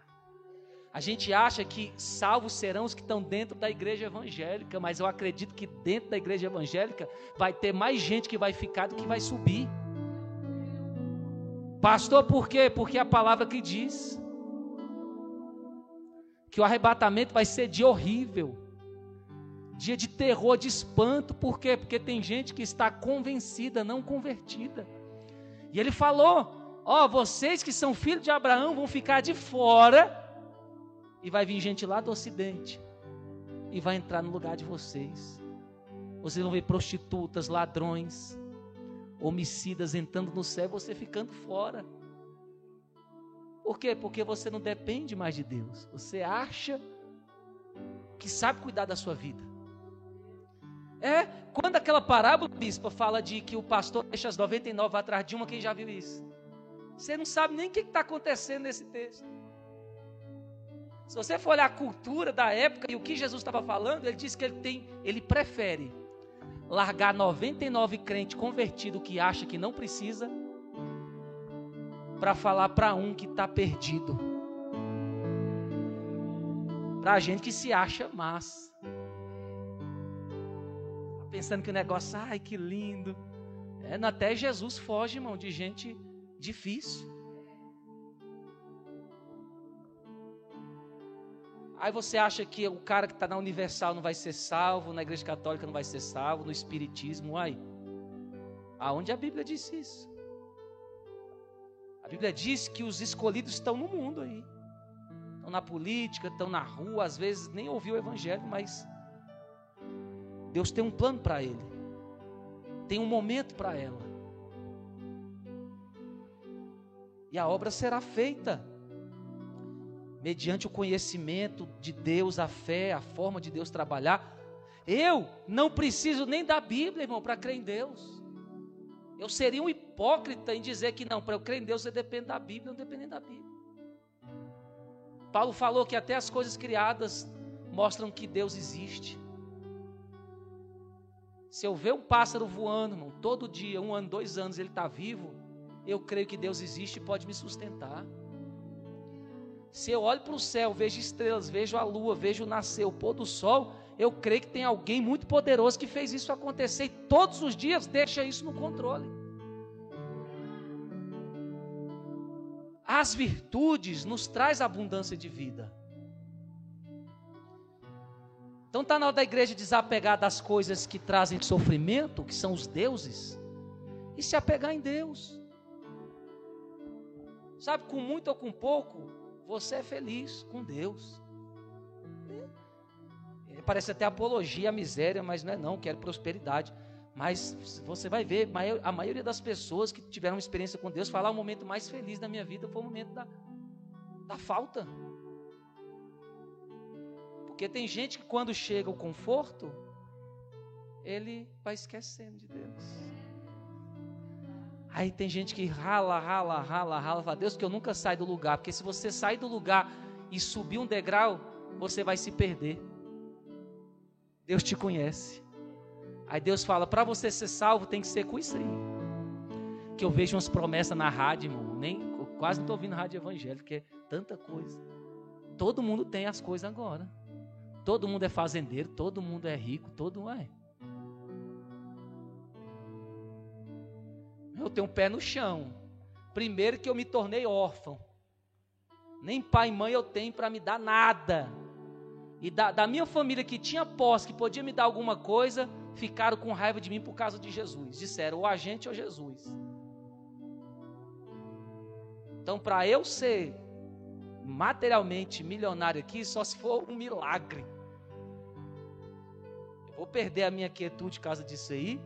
A gente acha que salvos serão os que estão dentro da igreja evangélica, mas eu acredito que dentro da igreja evangélica vai ter mais gente que vai ficar do que vai subir. Pastor, por quê? Porque a palavra que diz que o arrebatamento vai ser dia horrível, dia de terror, de espanto, por quê? Porque tem gente que está convencida, não convertida. E ele falou: Ó, oh, vocês que são filhos de Abraão vão ficar de fora, e vai vir gente lá do ocidente, e vai entrar no lugar de vocês. Vocês vão ver prostitutas, ladrões, homicidas entrando no céu e você ficando fora. Por quê? Porque você não depende mais de Deus. Você acha que sabe cuidar da sua vida. É, quando aquela parábola, bispa, fala de que o pastor deixa as 99 atrás de uma, quem já viu isso? Você não sabe nem o que está acontecendo nesse texto. Se você for olhar a cultura da época e o que Jesus estava falando, ele disse que ele tem, ele prefere largar 99 crentes convertidos que acha que não precisa para falar para um que está perdido. Para a gente que se acha massa. Tá pensando que o negócio, ai que lindo. É, até Jesus foge, irmão, de gente difícil. Aí você acha que o cara que está na Universal não vai ser salvo, na Igreja Católica não vai ser salvo, no Espiritismo, ai. Aonde a Bíblia diz isso? A Bíblia diz que os escolhidos estão no mundo aí. Estão na política, estão na rua, às vezes nem ouviu o Evangelho, mas Deus tem um plano para ele. Tem um momento para ela. E a obra será feita mediante o conhecimento de Deus, a fé, a forma de Deus trabalhar. Eu não preciso nem da Bíblia, irmão, para crer em Deus. Eu seria um hipócrita em dizer que não, para eu crer em Deus você depende da Bíblia, não depende da Bíblia. Paulo falou que até as coisas criadas mostram que Deus existe. Se eu ver um pássaro voando, irmão, todo dia, um ano, dois anos, ele está vivo, eu creio que Deus existe e pode me sustentar. Se eu olho para o céu, vejo estrelas, vejo a lua, vejo nascer o pôr do sol, eu creio que tem alguém muito poderoso que fez isso acontecer e todos os dias deixa isso no controle. As virtudes nos traz abundância de vida. Então está na hora da igreja desapegar das coisas que trazem sofrimento, que são os deuses, e se apegar em Deus. Sabe, com muito ou com pouco, você é feliz com Deus. É, parece até apologia à miséria, mas não é não, quero prosperidade. Mas você vai ver, a maioria das pessoas que tiveram uma experiência com Deus, falar o momento mais feliz da minha vida foi o momento da, da falta. Porque tem gente que quando chega o conforto, ele vai esquecendo de Deus. Aí tem gente que rala, rala, rala, rala, fala, Deus, que eu nunca saio do lugar, porque se você sair do lugar e subir um degrau, você vai se perder. Deus te conhece. Aí Deus fala, para você ser salvo tem que ser com isso aí. Que eu vejo umas promessas na rádio, irmão, nem quase não estou ouvindo rádio evangélica, porque é tanta coisa. Todo mundo tem as coisas agora. Todo mundo é fazendeiro, todo mundo é rico, todo mundo é. Eu tenho um pé no chão. Primeiro que eu me tornei órfão. Nem pai e mãe eu tenho para me dar nada. E da, da, minha família que tinha posse, que podia me dar alguma coisa, ficaram com raiva de mim por causa de Jesus. Disseram, ou a gente ou Jesus. Então, para eu ser materialmente milionário aqui, só se for um milagre. Eu vou perder a minha quietude por causa disso aí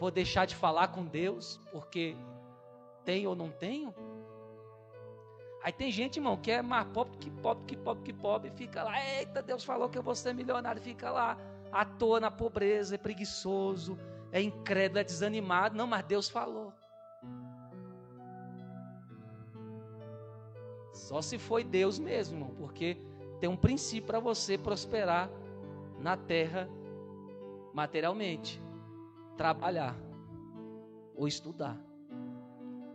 Vou deixar de falar com Deus porque tenho ou não tenho? Aí tem gente, irmão, que é mais pobre que pobre, que pobre, que pobre, fica lá, eita, Deus falou que eu vou ser milionário, fica lá, à toa na pobreza, é preguiçoso, é incrédulo, é desanimado. Não, mas Deus falou. Só se foi Deus mesmo, irmão, porque tem um princípio para você prosperar na terra materialmente trabalhar ou estudar.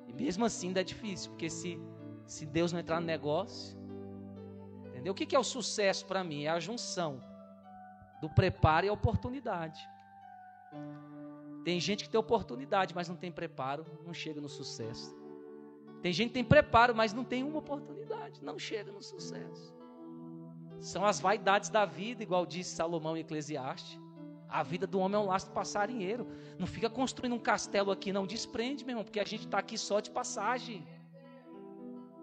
E mesmo assim ainda é difícil, porque se, se Deus não entrar no negócio, entendeu? O que, é o sucesso para mim? É a junção do preparo e a oportunidade. Tem gente que tem oportunidade, mas não tem preparo, não chega no sucesso. Tem gente que tem preparo, mas não tem uma oportunidade, não chega no sucesso. São as vaidades da vida, igual disse Salomão em Eclesiastes. A vida do homem é um laço passarinheiro. Não fica construindo um castelo aqui, não. Desprende, meu irmão, porque a gente está aqui só de passagem.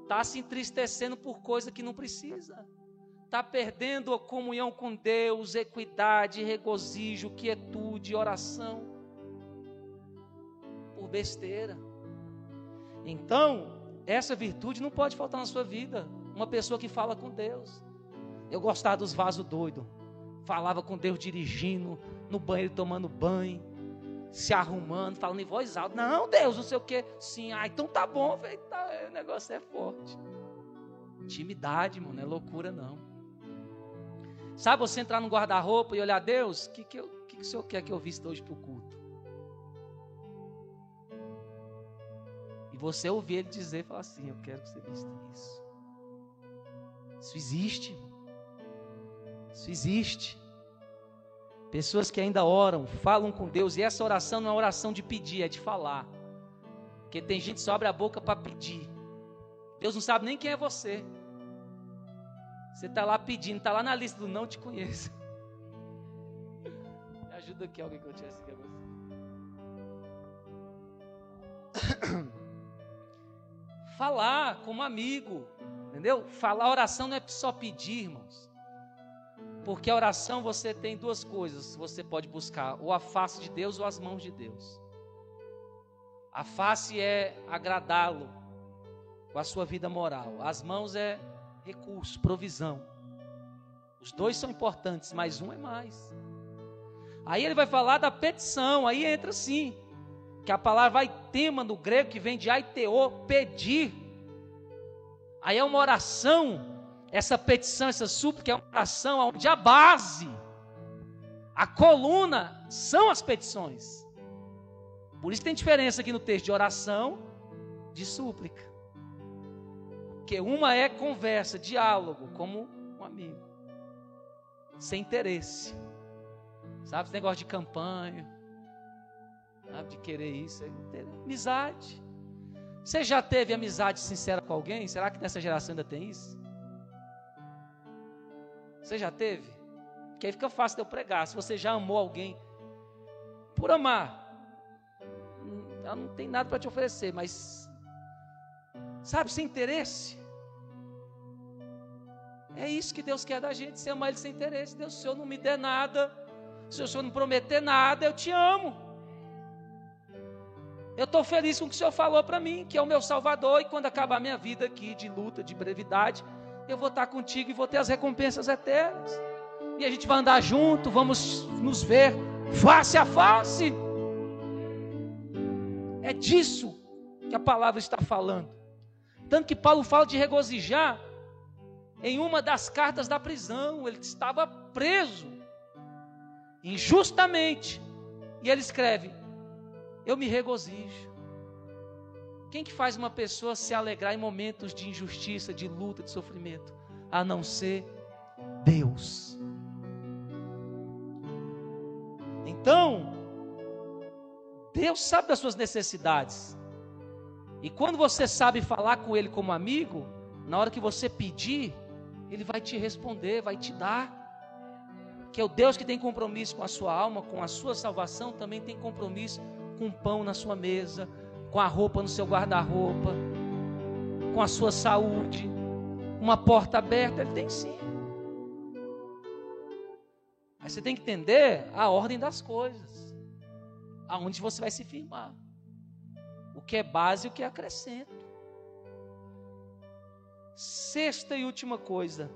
Está se entristecendo por coisa que não precisa. Está perdendo a comunhão com Deus, equidade, regozijo, quietude, oração. Por besteira. Então, essa virtude não pode faltar na sua vida. Uma pessoa que fala com Deus. Eu gostava dos vasos doidos. Falava com Deus dirigindo, no banheiro tomando banho, se arrumando, falando em voz alta. Não, Deus, não sei o quê. Sim, ah, então tá bom. Falei, tá, o negócio é forte. Intimidade, mano, não é loucura não. Sabe você entrar no guarda-roupa e olhar, Deus, o que, que, que, que o Senhor quer que eu vista hoje para o culto? E você ouvir ele dizer, falar assim, eu quero que você vista isso. Isso existe. Isso existe. Pessoas que ainda oram, falam com Deus, e essa oração não é oração de pedir, é de falar. Porque tem gente que só abre a boca para pedir. Deus não sabe nem quem é você. Você está lá pedindo, está lá na lista do não te conheço. [LAUGHS] Me ajuda aqui alguém que eu tivesse a você. [COUGHS] Falar como amigo, entendeu? Falar oração não é só pedir, irmãos. Porque a oração você tem duas coisas, você pode buscar, ou a face de Deus ou as mãos de Deus. A face é agradá-lo com a sua vida moral. As mãos é recurso, provisão. Os dois são importantes, mas um é mais. Aí ele vai falar da petição, aí entra sim, que a palavra vai tema no grego que vem de aiteo, pedir. Aí é uma oração essa petição, essa súplica é uma oração onde a base, a coluna são as petições. Por isso tem diferença aqui no texto de oração, de súplica. Porque uma é conversa, diálogo, como um amigo, sem interesse. Sabe esse negócio de campanha, sabe, de querer isso, é amizade. Você já teve amizade sincera com alguém? Será que nessa geração ainda tem isso? Você já teve? Porque aí fica fácil de eu pregar. Se você já amou alguém, por amar, ela não tem nada para te oferecer, mas, sabe, sem interesse. É isso que Deus quer da gente, se amar Ele sem interesse. Deus, se o Senhor não me der nada, se o Senhor não prometer nada, eu te amo. Eu estou feliz com o que o Senhor falou para mim, que é o meu Salvador, e quando acabar a minha vida aqui de luta, de brevidade, eu vou estar contigo e vou ter as recompensas eternas. E a gente vai andar junto, vamos nos ver face a face. É disso que a palavra está falando. Tanto que Paulo fala de regozijar em uma das cartas da prisão, ele estava preso injustamente. E ele escreve: Eu me regozijo quem que faz uma pessoa se alegrar em momentos de injustiça, de luta, de sofrimento? A não ser Deus. Então, Deus sabe das suas necessidades. E quando você sabe falar com Ele como amigo, na hora que você pedir, Ele vai te responder, vai te dar. Que é o Deus que tem compromisso com a sua alma, com a sua salvação, também tem compromisso com o pão na sua mesa, com a roupa no seu guarda-roupa, com a sua saúde, uma porta aberta, ele tem sim. Mas você tem que entender a ordem das coisas, aonde você vai se firmar, o que é base e o que é acrescento. Sexta e última coisa,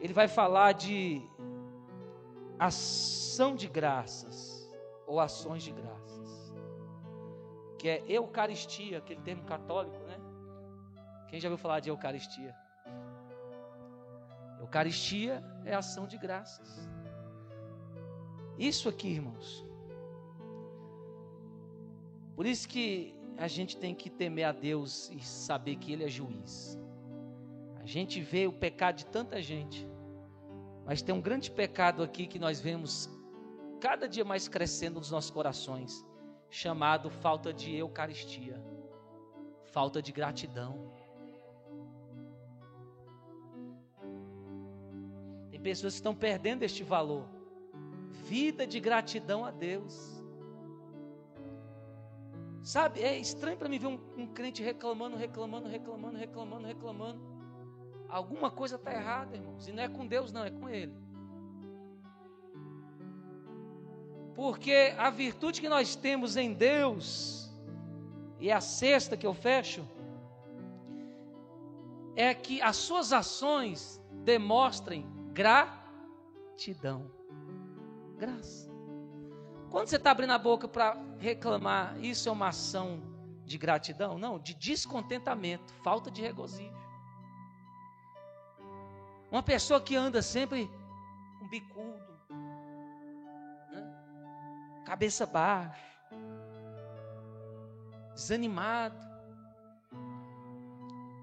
ele vai falar de ação de graças ou ações de graças que é Eucaristia, aquele termo católico, né? Quem já ouviu falar de Eucaristia? Eucaristia é ação de graças. Isso aqui, irmãos. Por isso que a gente tem que temer a Deus e saber que Ele é juiz. A gente vê o pecado de tanta gente, mas tem um grande pecado aqui que nós vemos cada dia mais crescendo nos nossos corações chamado falta de Eucaristia, falta de gratidão. Tem pessoas que estão perdendo este valor. Vida de gratidão a Deus. Sabe, é estranho para mim ver um, um, crente reclamando, reclamando, reclamando, reclamando, reclamando. Alguma coisa está errada, irmãos. E não é com Deus, não, é com Ele. Porque a virtude que nós temos em Deus, e a sexta que eu fecho, é que as suas ações demonstrem gratidão. Graça. Quando você está abrindo a boca para reclamar, isso é uma ação de gratidão? Não, de descontentamento, falta de regozijo. Uma pessoa que anda sempre com bicudo? Cabeça baixa, desanimado,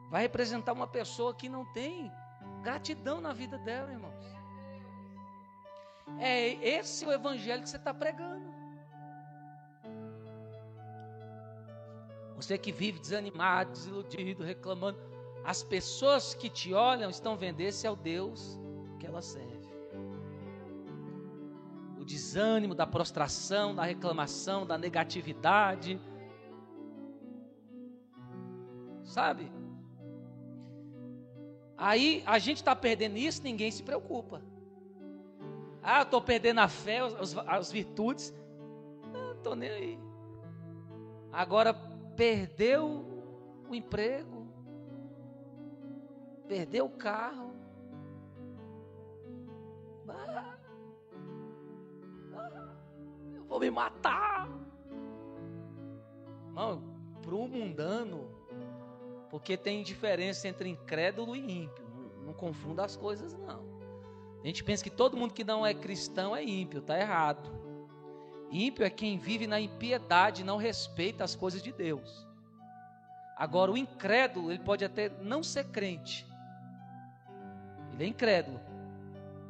vai representar uma pessoa que não tem gratidão na vida dela, irmãos. É esse o evangelho que você está pregando. Você que vive desanimado, desiludido, reclamando, as pessoas que te olham estão vendo esse é o Deus que ela serve. Desânimo, da prostração, da reclamação, da negatividade. Sabe? Aí a gente está perdendo isso, ninguém se preocupa. Ah, estou perdendo a fé, as, as virtudes. Não estou nem aí. Agora, perdeu o emprego, perdeu o carro. Vou me matar. Não, para o mundano, porque tem diferença entre incrédulo e ímpio. Não, não confunda as coisas, não. A gente pensa que todo mundo que não é cristão é ímpio, está errado. Ímpio é quem vive na impiedade, não respeita as coisas de Deus. Agora, o incrédulo, ele pode até não ser crente. Ele é incrédulo,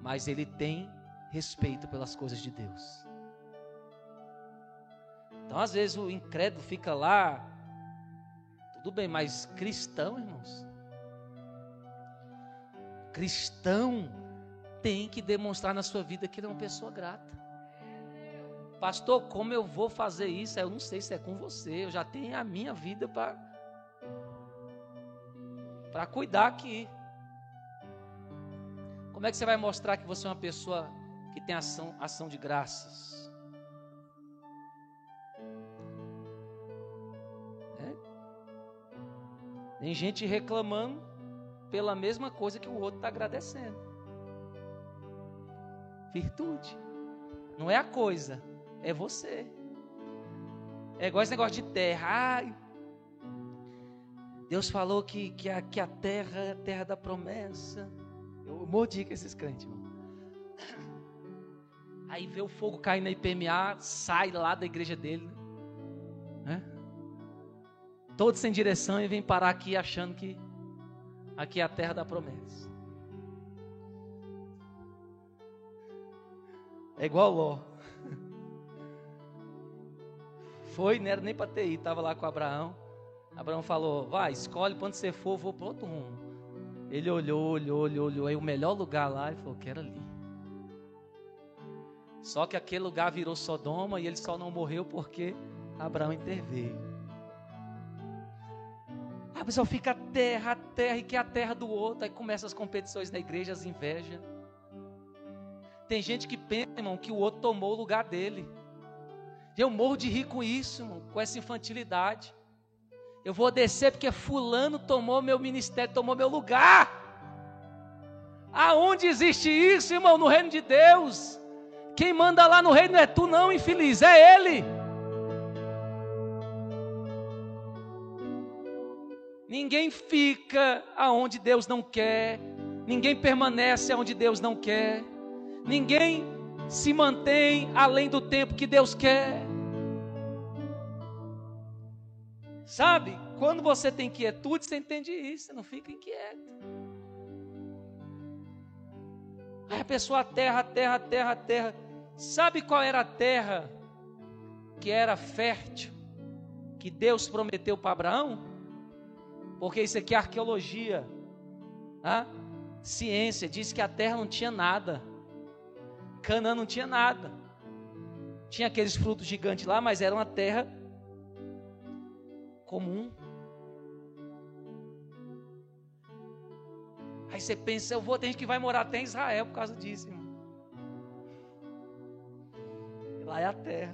mas ele tem respeito pelas coisas de Deus. Então, às vezes, o incrédulo fica lá, tudo bem, mas cristão, irmãos, cristão tem que demonstrar na sua vida que ele é uma pessoa grata. Pastor, como eu vou fazer isso? Eu não sei se é com você. Eu já tenho a minha vida para para cuidar aqui. Como é que você vai mostrar que você é uma pessoa que tem ação, ação de graças? Tem gente reclamando pela mesma coisa que o outro está agradecendo. Virtude. Não é a coisa, é você. É igual esse negócio de terra. Ai, Deus falou que, que, a, que a terra é a terra da promessa. Eu mordi com esses crentes, irmão. Aí vê o fogo cair na IPMA, sai lá da igreja dele. Né? Todo sem direção e vem parar aqui achando que aqui é a terra da promessa. É igual Ló. [LAUGHS] Foi, não era nem para ter ido, estava lá com Abraão. Abraão falou: Vai, escolhe onde você for, vou para outro rumo. Ele olhou, olhou, olhou, olhou. Aí o melhor lugar lá, ele falou: Quero ali. Só que aquele lugar virou Sodoma e ele só não morreu porque Abraão interveio. A pessoa fica terra, terra e quer a terra do outro. Aí começam as competições na igreja, as invejas. Tem gente que pensa, irmão, que o outro tomou o lugar dele. Eu morro de rir com isso, irmão, com essa infantilidade. Eu vou descer porque fulano tomou meu ministério, tomou meu lugar. Aonde existe isso, irmão, no reino de Deus? Quem manda lá no reino é tu não, infeliz, é ele. Ninguém fica aonde Deus não quer. Ninguém permanece aonde Deus não quer. Ninguém se mantém além do tempo que Deus quer. Sabe? Quando você tem quietude, você entende isso, você não fica inquieto. Aí a pessoa terra, terra, terra, terra. Sabe qual era a terra que era fértil, que Deus prometeu para Abraão? Porque isso aqui é arqueologia, ah? ciência, diz que a terra não tinha nada. Canaã não tinha nada. Tinha aqueles frutos gigantes lá, mas era uma terra comum. Aí você pensa, eu vou, tem gente que vai morar até em Israel por causa disso, irmão. Lá é a terra.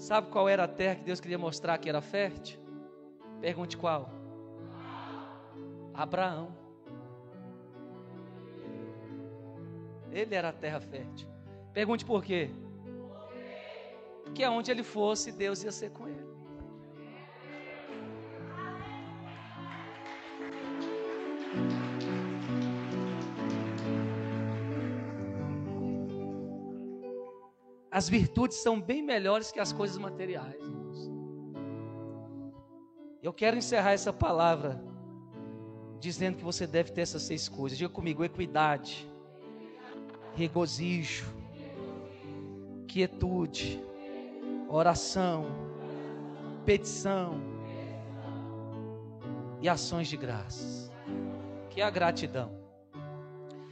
Sabe qual era a terra que Deus queria mostrar que era fértil? Pergunte qual? Abraão. Ele era a terra fértil. Pergunte por quê? Porque aonde ele fosse, Deus ia ser com ele. As virtudes são bem melhores que as coisas materiais, irmãos. Eu quero encerrar essa palavra dizendo que você deve ter essas seis coisas. Diga comigo: equidade, regozijo, quietude, oração, petição e ações de graças. Que é a gratidão.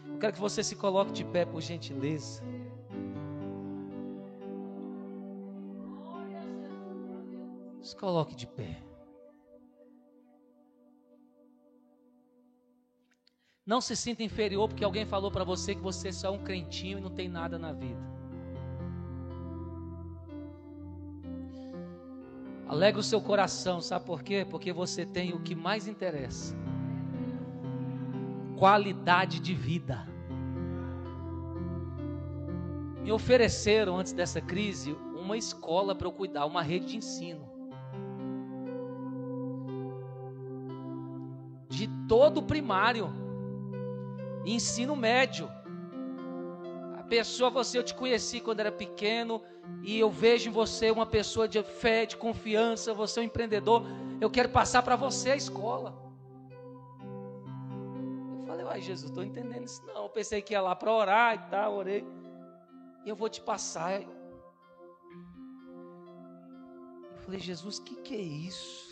Eu quero que você se coloque de pé por gentileza. Se coloque de pé. Não se sinta inferior porque alguém falou para você que você é só um crentinho e não tem nada na vida. Alegra o seu coração, sabe por quê? Porque você tem o que mais interessa: qualidade de vida. Me ofereceram antes dessa crise uma escola para eu cuidar, uma rede de ensino. Todo o primário, ensino médio. A pessoa, você, eu te conheci quando era pequeno e eu vejo em você uma pessoa de fé, de confiança, você é um empreendedor. Eu quero passar para você a escola. Eu falei, ai Jesus, estou entendendo isso não. Eu pensei que ia lá para orar e tal, orei. E eu vou te passar. Eu falei, Jesus, o que, que é isso?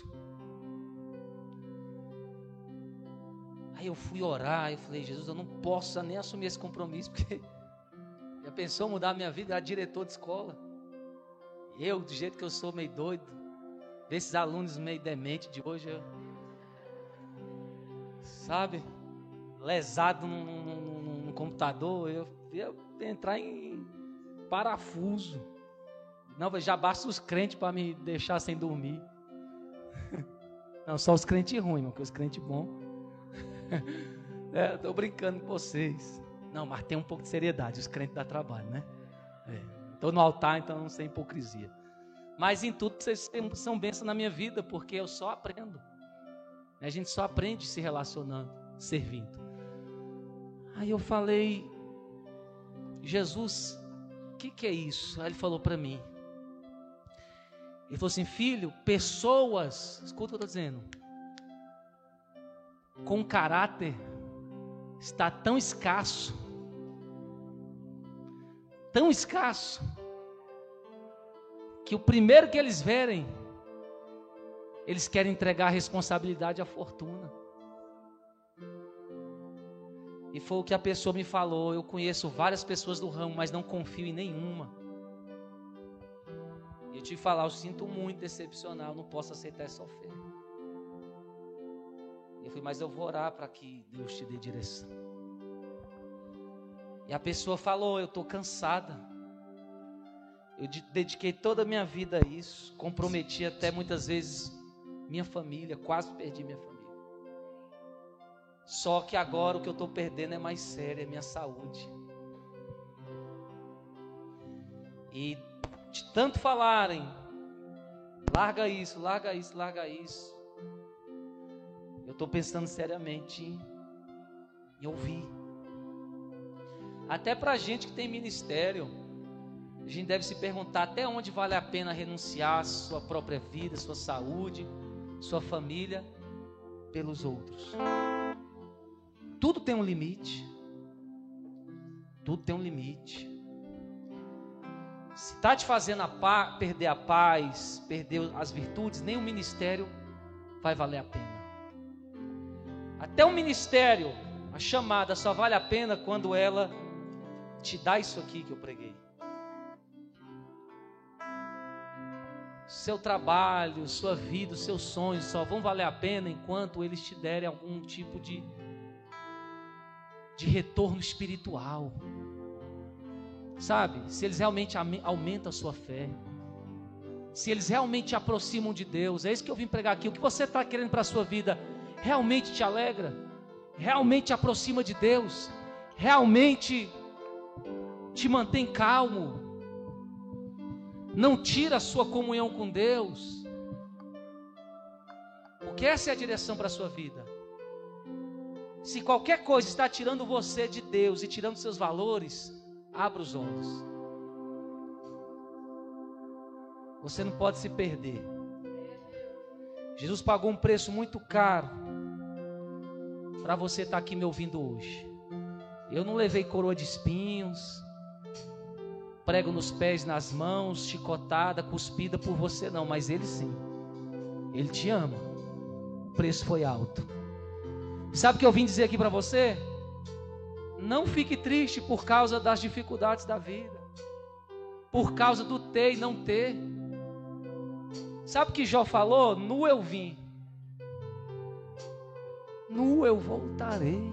Aí eu fui orar, eu falei, Jesus, eu não posso nem assumir esse compromisso, [LAUGHS] porque já pensou mudar a minha vida, era diretor de escola. Eu, do jeito que eu sou, meio doido, desses alunos meio demente de hoje, eu, sabe, lesado no computador, eu ia entrar em parafuso. Não, já basta os crentes para me deixar sem dormir. [LAUGHS] Não, só os crentes ruins, porque os crentes bons é, estou brincando com vocês. Não, mas tem um pouco de seriedade. Os crentes dá trabalho, né? Estou é. no altar, então não sei hipocrisia. Mas em tudo vocês são bênçãos na minha vida, porque eu só aprendo. A gente só aprende se relacionando, servindo. Aí eu falei, Jesus, o que, que é isso? Aí ele falou para mim. Ele falou assim, filho, pessoas, escuta o que eu estou dizendo com caráter está tão escasso, tão escasso, que o primeiro que eles verem, eles querem entregar a responsabilidade à fortuna. E foi o que a pessoa me falou. Eu conheço várias pessoas do ramo, mas não confio em nenhuma. E eu te falar, eu sinto muito decepcionar, não posso aceitar essa oferta. Falei, mas eu vou orar para que Deus te dê direção. E a pessoa falou: Eu estou cansada. Eu dediquei toda a minha vida a isso. Comprometi até muitas vezes minha família. Quase perdi minha família. Só que agora o que eu estou perdendo é mais sério: é minha saúde. E de tanto falarem, larga isso, larga isso, larga isso. Estou pensando seriamente em ouvir. Até para a gente que tem ministério, a gente deve se perguntar até onde vale a pena renunciar sua própria vida, sua saúde, sua família pelos outros. Tudo tem um limite. Tudo tem um limite. Se está te fazendo a perder a paz, perder as virtudes, nem o ministério vai valer a pena. Até o ministério, a chamada só vale a pena quando ela te dá isso aqui que eu preguei. Seu trabalho, sua vida, os seus sonhos só vão valer a pena enquanto eles te derem algum tipo de de retorno espiritual. Sabe? Se eles realmente aumentam a sua fé. Se eles realmente te aproximam de Deus. É isso que eu vim pregar aqui. O que você está querendo para a sua vida realmente te alegra? Realmente te aproxima de Deus? Realmente te mantém calmo? Não tira a sua comunhão com Deus? Porque essa é a direção para a sua vida. Se qualquer coisa está tirando você de Deus e tirando seus valores, abra os olhos. Você não pode se perder. Jesus pagou um preço muito caro para você estar aqui me ouvindo hoje. Eu não levei coroa de espinhos, prego nos pés, nas mãos, chicotada, cuspida por você, não, mas Ele sim. Ele te ama. O preço foi alto. Sabe o que eu vim dizer aqui para você? Não fique triste por causa das dificuldades da vida, por causa do ter e não ter. Sabe o que Jó falou? Nu eu vim, nu eu voltarei.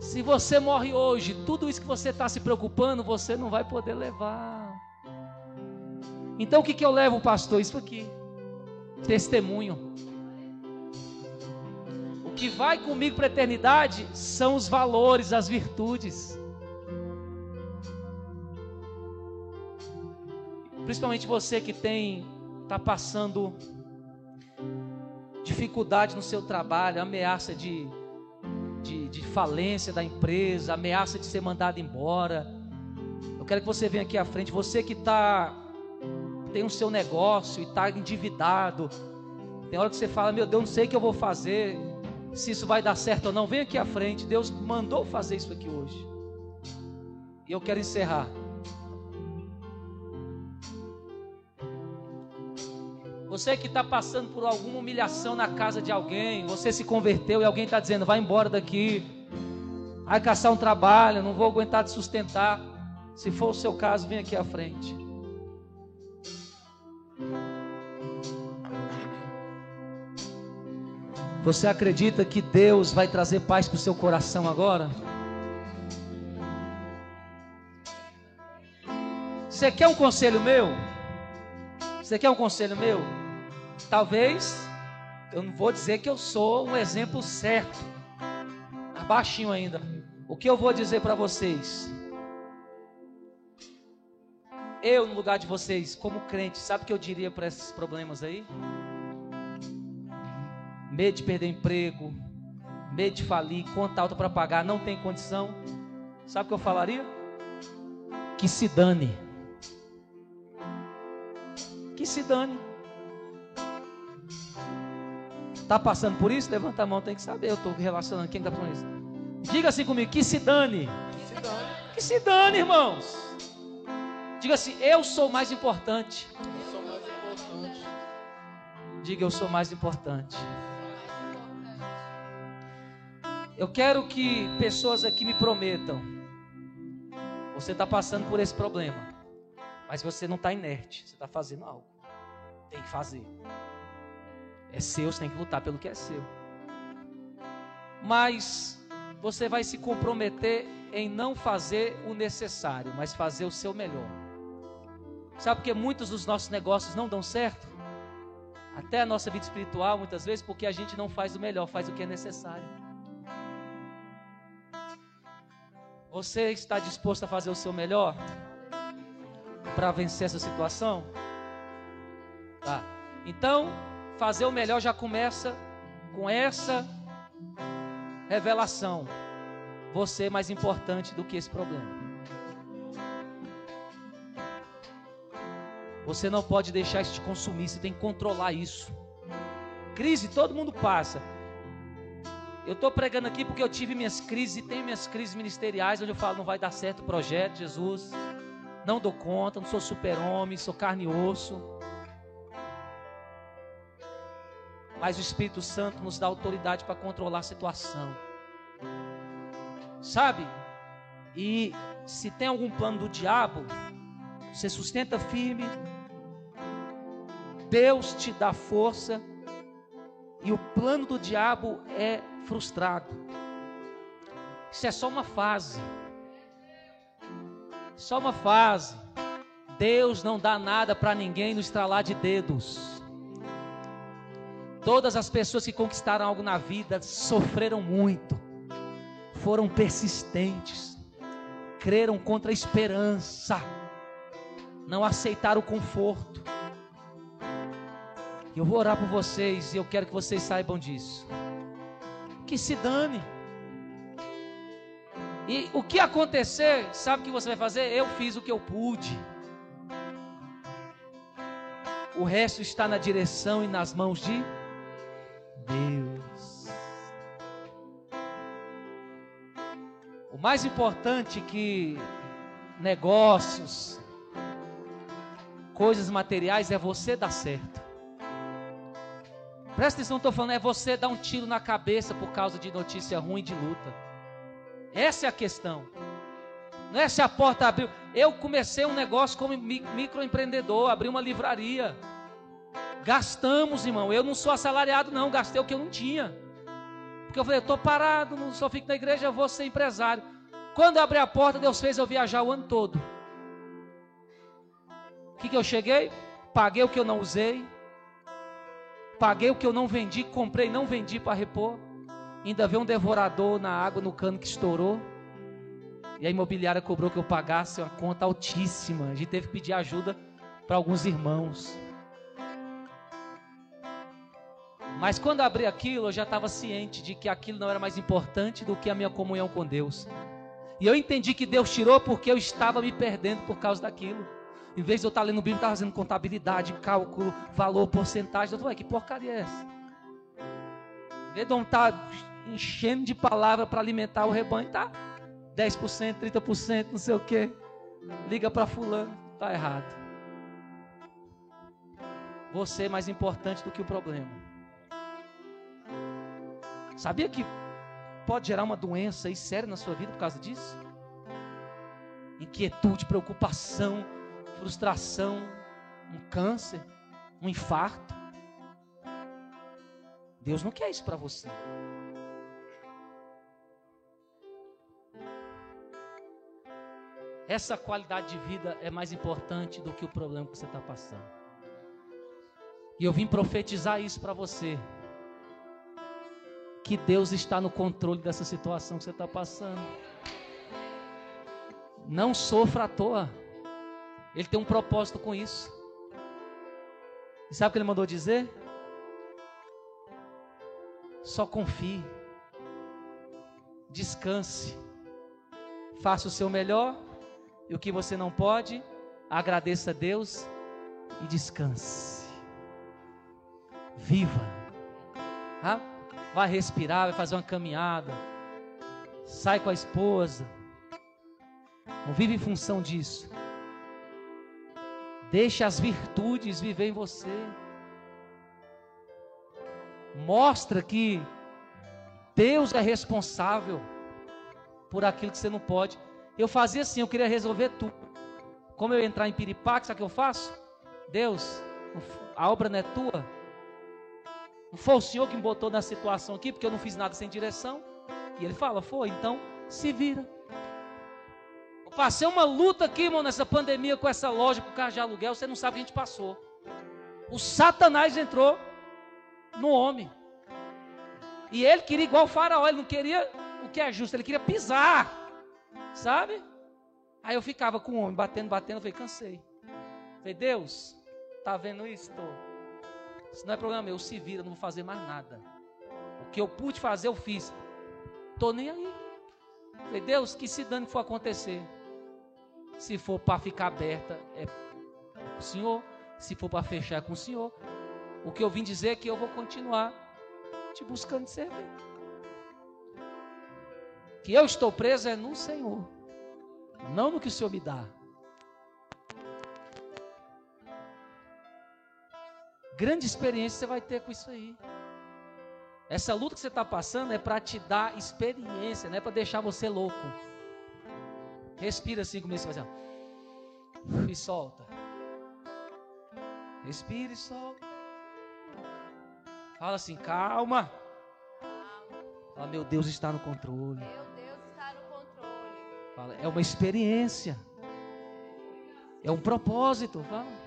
Se você morre hoje, tudo isso que você está se preocupando, você não vai poder levar. Então o que, que eu levo, pastor? Isso aqui: testemunho que vai comigo para a eternidade são os valores, as virtudes. Principalmente você que tem está passando dificuldade no seu trabalho, ameaça de, de, de falência da empresa, ameaça de ser mandado embora. Eu quero que você venha aqui à frente. Você que está tem o seu negócio e está endividado. Tem hora que você fala, meu Deus, não sei o que eu vou fazer se isso vai dar certo ou não, vem aqui à frente. Deus mandou fazer isso aqui hoje. E eu quero encerrar. Você que está passando por alguma humilhação na casa de alguém, você se converteu e alguém está dizendo: vai embora daqui, vai caçar um trabalho, não vou aguentar te sustentar. Se for o seu caso, vem aqui à frente. Você acredita que Deus vai trazer paz para o seu coração agora? Você quer um conselho meu? Você quer um conselho meu? Talvez, eu não vou dizer que eu sou um exemplo certo, baixinho ainda. O que eu vou dizer para vocês? Eu, no lugar de vocês, como crente, sabe o que eu diria para esses problemas aí? medo de perder emprego, medo de falir, conta alta para pagar, não tem condição. Sabe o que eu falaria? Que se dane. Que se dane. Está passando por isso? Levanta a mão, tem que saber. Eu estou relacionando. Quem está falando isso? Diga assim comigo: que se dane. Que se dane, que se dane irmãos. Diga assim: eu sou mais importante. Eu sou mais importante. Diga: eu sou mais importante. Eu quero que pessoas aqui me prometam. Você está passando por esse problema, mas você não está inerte, você está fazendo algo. Tem que fazer. É seu, você tem que lutar pelo que é seu. Mas você vai se comprometer em não fazer o necessário, mas fazer o seu melhor. Sabe porque muitos dos nossos negócios não dão certo? Até a nossa vida espiritual, muitas vezes, porque a gente não faz o melhor, faz o que é necessário. Você está disposto a fazer o seu melhor para vencer essa situação? Tá. Então, fazer o melhor já começa com essa revelação. Você é mais importante do que esse problema. Você não pode deixar isso te consumir, você tem que controlar isso. Crise todo mundo passa. Eu estou pregando aqui porque eu tive minhas crises e tenho minhas crises ministeriais, onde eu falo, não vai dar certo o projeto, Jesus. Não dou conta, não sou super-homem, sou carne e osso. Mas o Espírito Santo nos dá autoridade para controlar a situação. Sabe? E se tem algum plano do diabo, você sustenta firme. Deus te dá força. E o plano do diabo é frustrado. Isso é só uma fase. Só uma fase. Deus não dá nada para ninguém no estralar de dedos. Todas as pessoas que conquistaram algo na vida sofreram muito, foram persistentes, creram contra a esperança, não aceitaram o conforto. Eu vou orar por vocês e eu quero que vocês saibam disso. Que se dane. E o que acontecer, sabe o que você vai fazer? Eu fiz o que eu pude. O resto está na direção e nas mãos de Deus. O mais importante que negócios, coisas materiais é você dar certo. Presta atenção, estou falando, é você dar um tiro na cabeça por causa de notícia ruim de luta. Essa é a questão. Não é se a porta abriu. Eu comecei um negócio como microempreendedor, abri uma livraria. Gastamos, irmão. Eu não sou assalariado, não. Gastei o que eu não tinha. Porque eu falei, estou parado, não só fico na igreja, vou ser empresário. Quando eu abri a porta, Deus fez eu viajar o ano todo. O que, que eu cheguei? Paguei o que eu não usei. Paguei o que eu não vendi, comprei, não vendi para repor. Ainda veio um devorador na água no cano que estourou. E a imobiliária cobrou que eu pagasse uma conta altíssima. A gente teve que pedir ajuda para alguns irmãos. Mas quando abri aquilo, eu já estava ciente de que aquilo não era mais importante do que a minha comunhão com Deus. E eu entendi que Deus tirou porque eu estava me perdendo por causa daquilo. Em vez de eu estar lendo Bíblia, eu estava fazendo contabilidade, cálculo, valor, porcentagem. Eu falei, que porcaria é essa? Em estar enchendo de palavra para alimentar o rebanho, tá 10%, 30%, não sei o quê. Liga para fulano, tá errado. Você é mais importante do que o problema. Sabia que pode gerar uma doença aí séria na sua vida por causa disso? Inquietude, preocupação, frustração, um câncer, um infarto. Deus não quer isso para você. Essa qualidade de vida é mais importante do que o problema que você está passando. E eu vim profetizar isso para você. Que Deus está no controle dessa situação que você está passando. Não sofra à toa. Ele tem um propósito com isso. E sabe o que ele mandou dizer? Só confie. Descanse. Faça o seu melhor e o que você não pode, agradeça a Deus e descanse. Viva. Ah, vai respirar, vai fazer uma caminhada. Sai com a esposa. Não vive em função disso. Deixe as virtudes viver em você. Mostra que Deus é responsável por aquilo que você não pode. Eu fazia assim, eu queria resolver tudo. Como eu entrar em piripaque, sabe o que eu faço? Deus, a obra não é tua. Não foi o Senhor que me botou na situação aqui, porque eu não fiz nada sem direção. E ele fala, foi, então se vira. Eu passei uma luta aqui, irmão, nessa pandemia com essa loja, com o carro de aluguel, você não sabe o que a gente passou. O Satanás entrou no homem. E ele queria igual o faraó, ele não queria o que é justo, ele queria pisar. Sabe? Aí eu ficava com o homem, batendo, batendo, eu falei, cansei. falei, Deus, tá vendo isso? Tô. Isso não é problema meu, se vira, não vou fazer mais nada. O que eu pude fazer, eu fiz. Tô nem aí. falei, Deus, que se dane que for acontecer. Se for para ficar aberta, é com o Senhor. Se for para fechar, é com o Senhor. O que eu vim dizer é que eu vou continuar te buscando servir que eu estou preso é no Senhor, não no que o Senhor me dá. Grande experiência você vai ter com isso aí. Essa luta que você está passando é para te dar experiência, não é para deixar você louco. Respira assim comigo, assim, e solta. Respira e solta. Fala assim, calma. Fala, meu Deus está no controle. Fala, é uma experiência. É um propósito. Fala.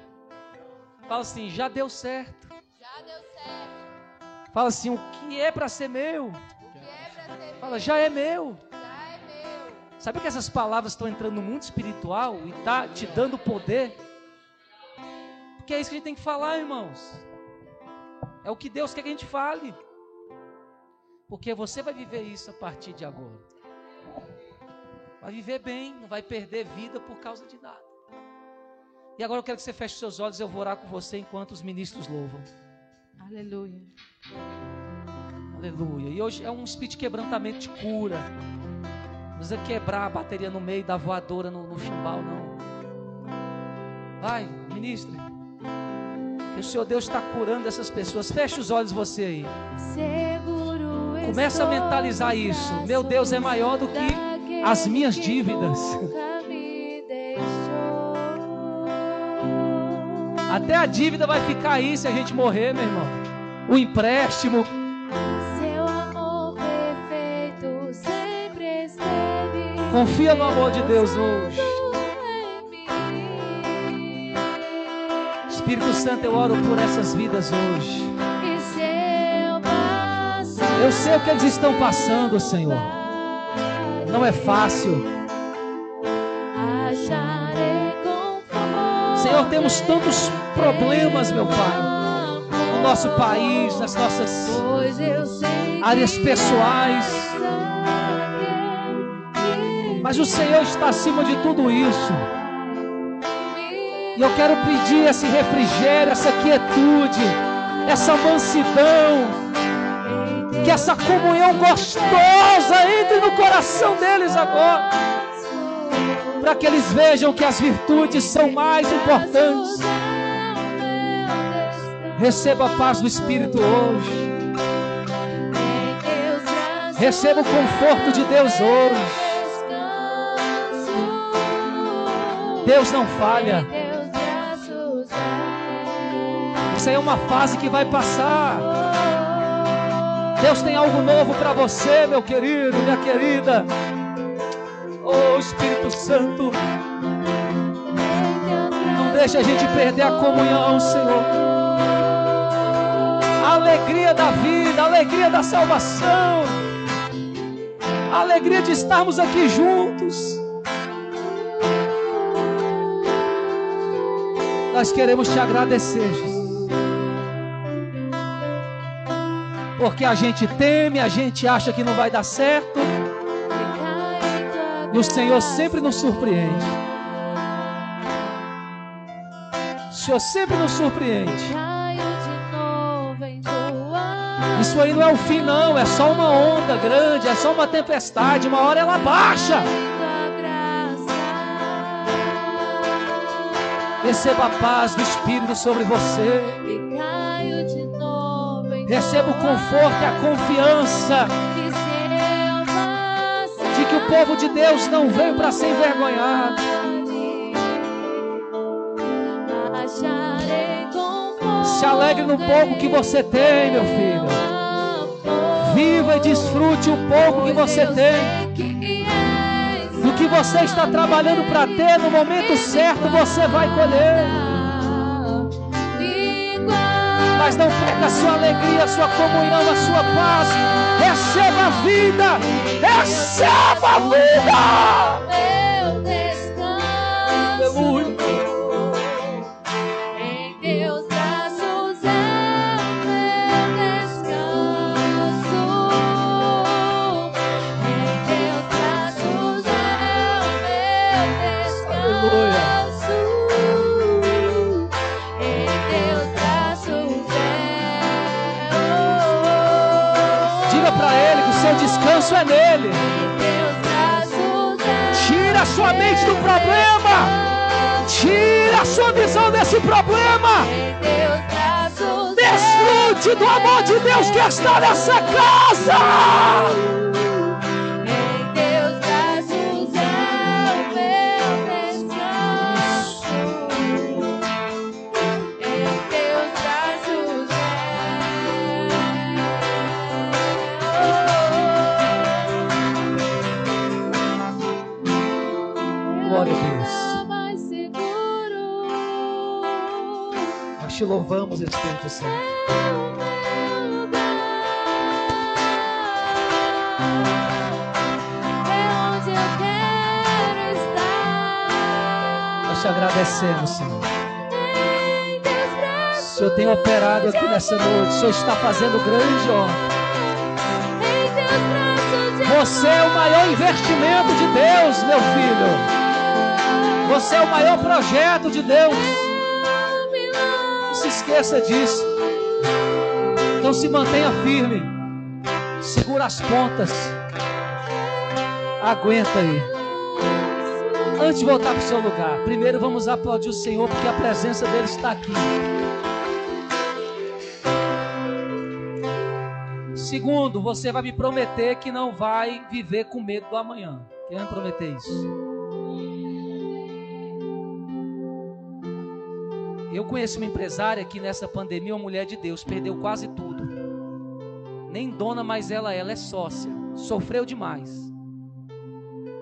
Fala assim, já deu certo. Já deu certo. Fala assim, o que é para ser meu? O que é pra ser Fala, já é meu. já é meu. Sabe que essas palavras estão entrando no mundo espiritual e tá te dando poder? Porque é isso que a gente tem que falar, irmãos. É o que Deus quer que a gente fale. Porque você vai viver isso a partir de agora. Vai viver bem, não vai perder vida por causa de nada. E agora eu quero que você feche seus olhos, eu vou orar com você enquanto os ministros louvam. Aleluia. Aleluia. E hoje é um espírito de quebrantamento de cura. Não precisa quebrar a bateria no meio da voadora no, no chimbal, não. Vai, ministre. Que o Senhor Deus está curando essas pessoas. Feche os olhos você aí. Seguro Começa a mentalizar isso. Meu Deus é maior do que as minhas dívidas. Até a dívida vai ficar aí se a gente morrer, meu irmão. O empréstimo. Seu amor perfeito sempre esteve Confia no amor de Deus hoje. Espírito Santo, eu oro por essas vidas hoje. Eu sei o que eles estão passando, Senhor. Não é fácil. Senhor, temos tantos problemas, meu Pai, no nosso país, nas nossas áreas pessoais. Mas o Senhor está acima de tudo isso. E eu quero pedir esse refrigério, essa quietude, essa mansidão, que essa comunhão gostosa entre no coração deles agora, para que eles vejam que as virtudes são mais importantes. Receba a paz do Espírito hoje. Receba o conforto de Deus hoje. Deus não falha. Isso aí é uma fase que vai passar. Deus tem algo novo para você, meu querido, minha querida. Oh Espírito Santo, não deixe a gente perder a comunhão, Senhor. A alegria da vida, a alegria da salvação, a alegria de estarmos aqui juntos. Nós queremos te agradecer, Jesus. Porque a gente teme, a gente acha que não vai dar certo, e o Senhor sempre nos surpreende. O Senhor sempre nos surpreende. Isso aí não é o fim, não. É só uma onda grande, é só uma tempestade. Uma hora ela baixa. Receba a paz do Espírito sobre você. Receba o conforto e a confiança povo de Deus não veio para ser envergonhado. Se alegre no pouco que você tem, meu filho. Viva e desfrute o pouco que você tem. Do que você está trabalhando para ter, no momento certo você vai colher. Mas não perca a sua alegria, a sua comunhão, a sua paz. Receba a vida. Receba a vida. Nele. Tira a sua mente do problema. Tira a sua visão desse problema. Desfrute do amor de Deus que está nessa casa. Te louvamos, Espírito Santo. te agradecemos, Senhor. O Senhor tem operado aqui nessa noite. O Senhor está fazendo grande obra. Você é o maior investimento de Deus, meu filho. Você é o maior projeto de Deus. Esqueça disso. Então se mantenha firme. Segura as pontas. Aguenta aí. Antes de voltar para o seu lugar, primeiro vamos aplaudir o Senhor, porque a presença dele está aqui. Segundo, você vai me prometer que não vai viver com medo do amanhã. Quem vai me prometer isso? Eu conheço uma empresária que nessa pandemia, uma mulher de Deus, perdeu quase tudo. Nem dona mais ela, ela é sócia. Sofreu demais.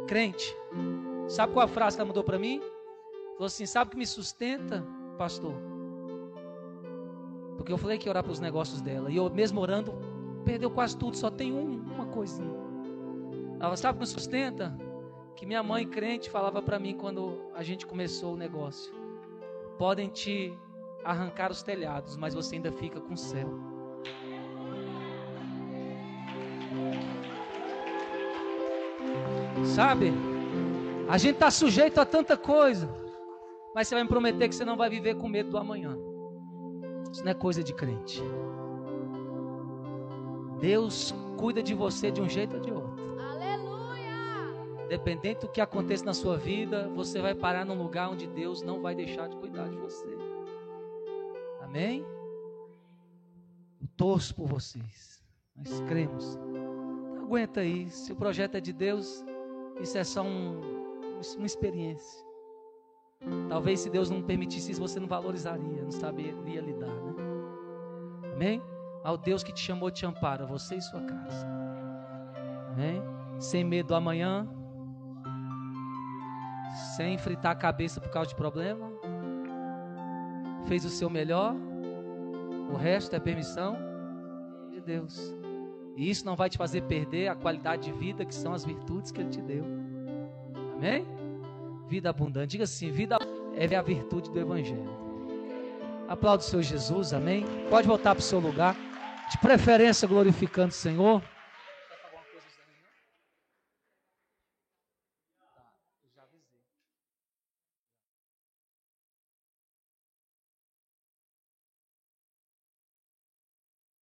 Crente. Sabe qual a frase que ela mandou para mim? Falou assim: Sabe o que me sustenta, pastor? Porque eu falei que ia orar para os negócios dela. E eu, mesmo orando, perdeu quase tudo, só tem um, uma coisinha. Ela sabe o que me sustenta? Que minha mãe crente falava para mim quando a gente começou o negócio. Podem te arrancar os telhados, mas você ainda fica com o céu. Sabe? A gente está sujeito a tanta coisa, mas você vai me prometer que você não vai viver com medo do amanhã. Isso não é coisa de crente. Deus cuida de você de um jeito ou de outro. Dependente do que aconteça na sua vida, você vai parar num lugar onde Deus não vai deixar de cuidar de você. Amém? Eu torço por vocês. Nós cremos. Não aguenta aí. Se o projeto é de Deus, isso é só um, uma experiência. Talvez se Deus não permitisse isso, você não valorizaria, não saberia lidar, né? Amém? Ao Deus que te chamou te ampara, você e sua casa. Amém? Sem medo do amanhã. Sem fritar a cabeça por causa de problema. Fez o seu melhor. O resto é permissão de Deus. E isso não vai te fazer perder a qualidade de vida que são as virtudes que Ele te deu. Amém? Vida abundante. Diga assim: vida é a virtude do Evangelho. Aplaude o seu Jesus, amém? Pode voltar para o seu lugar. De preferência, glorificando o Senhor.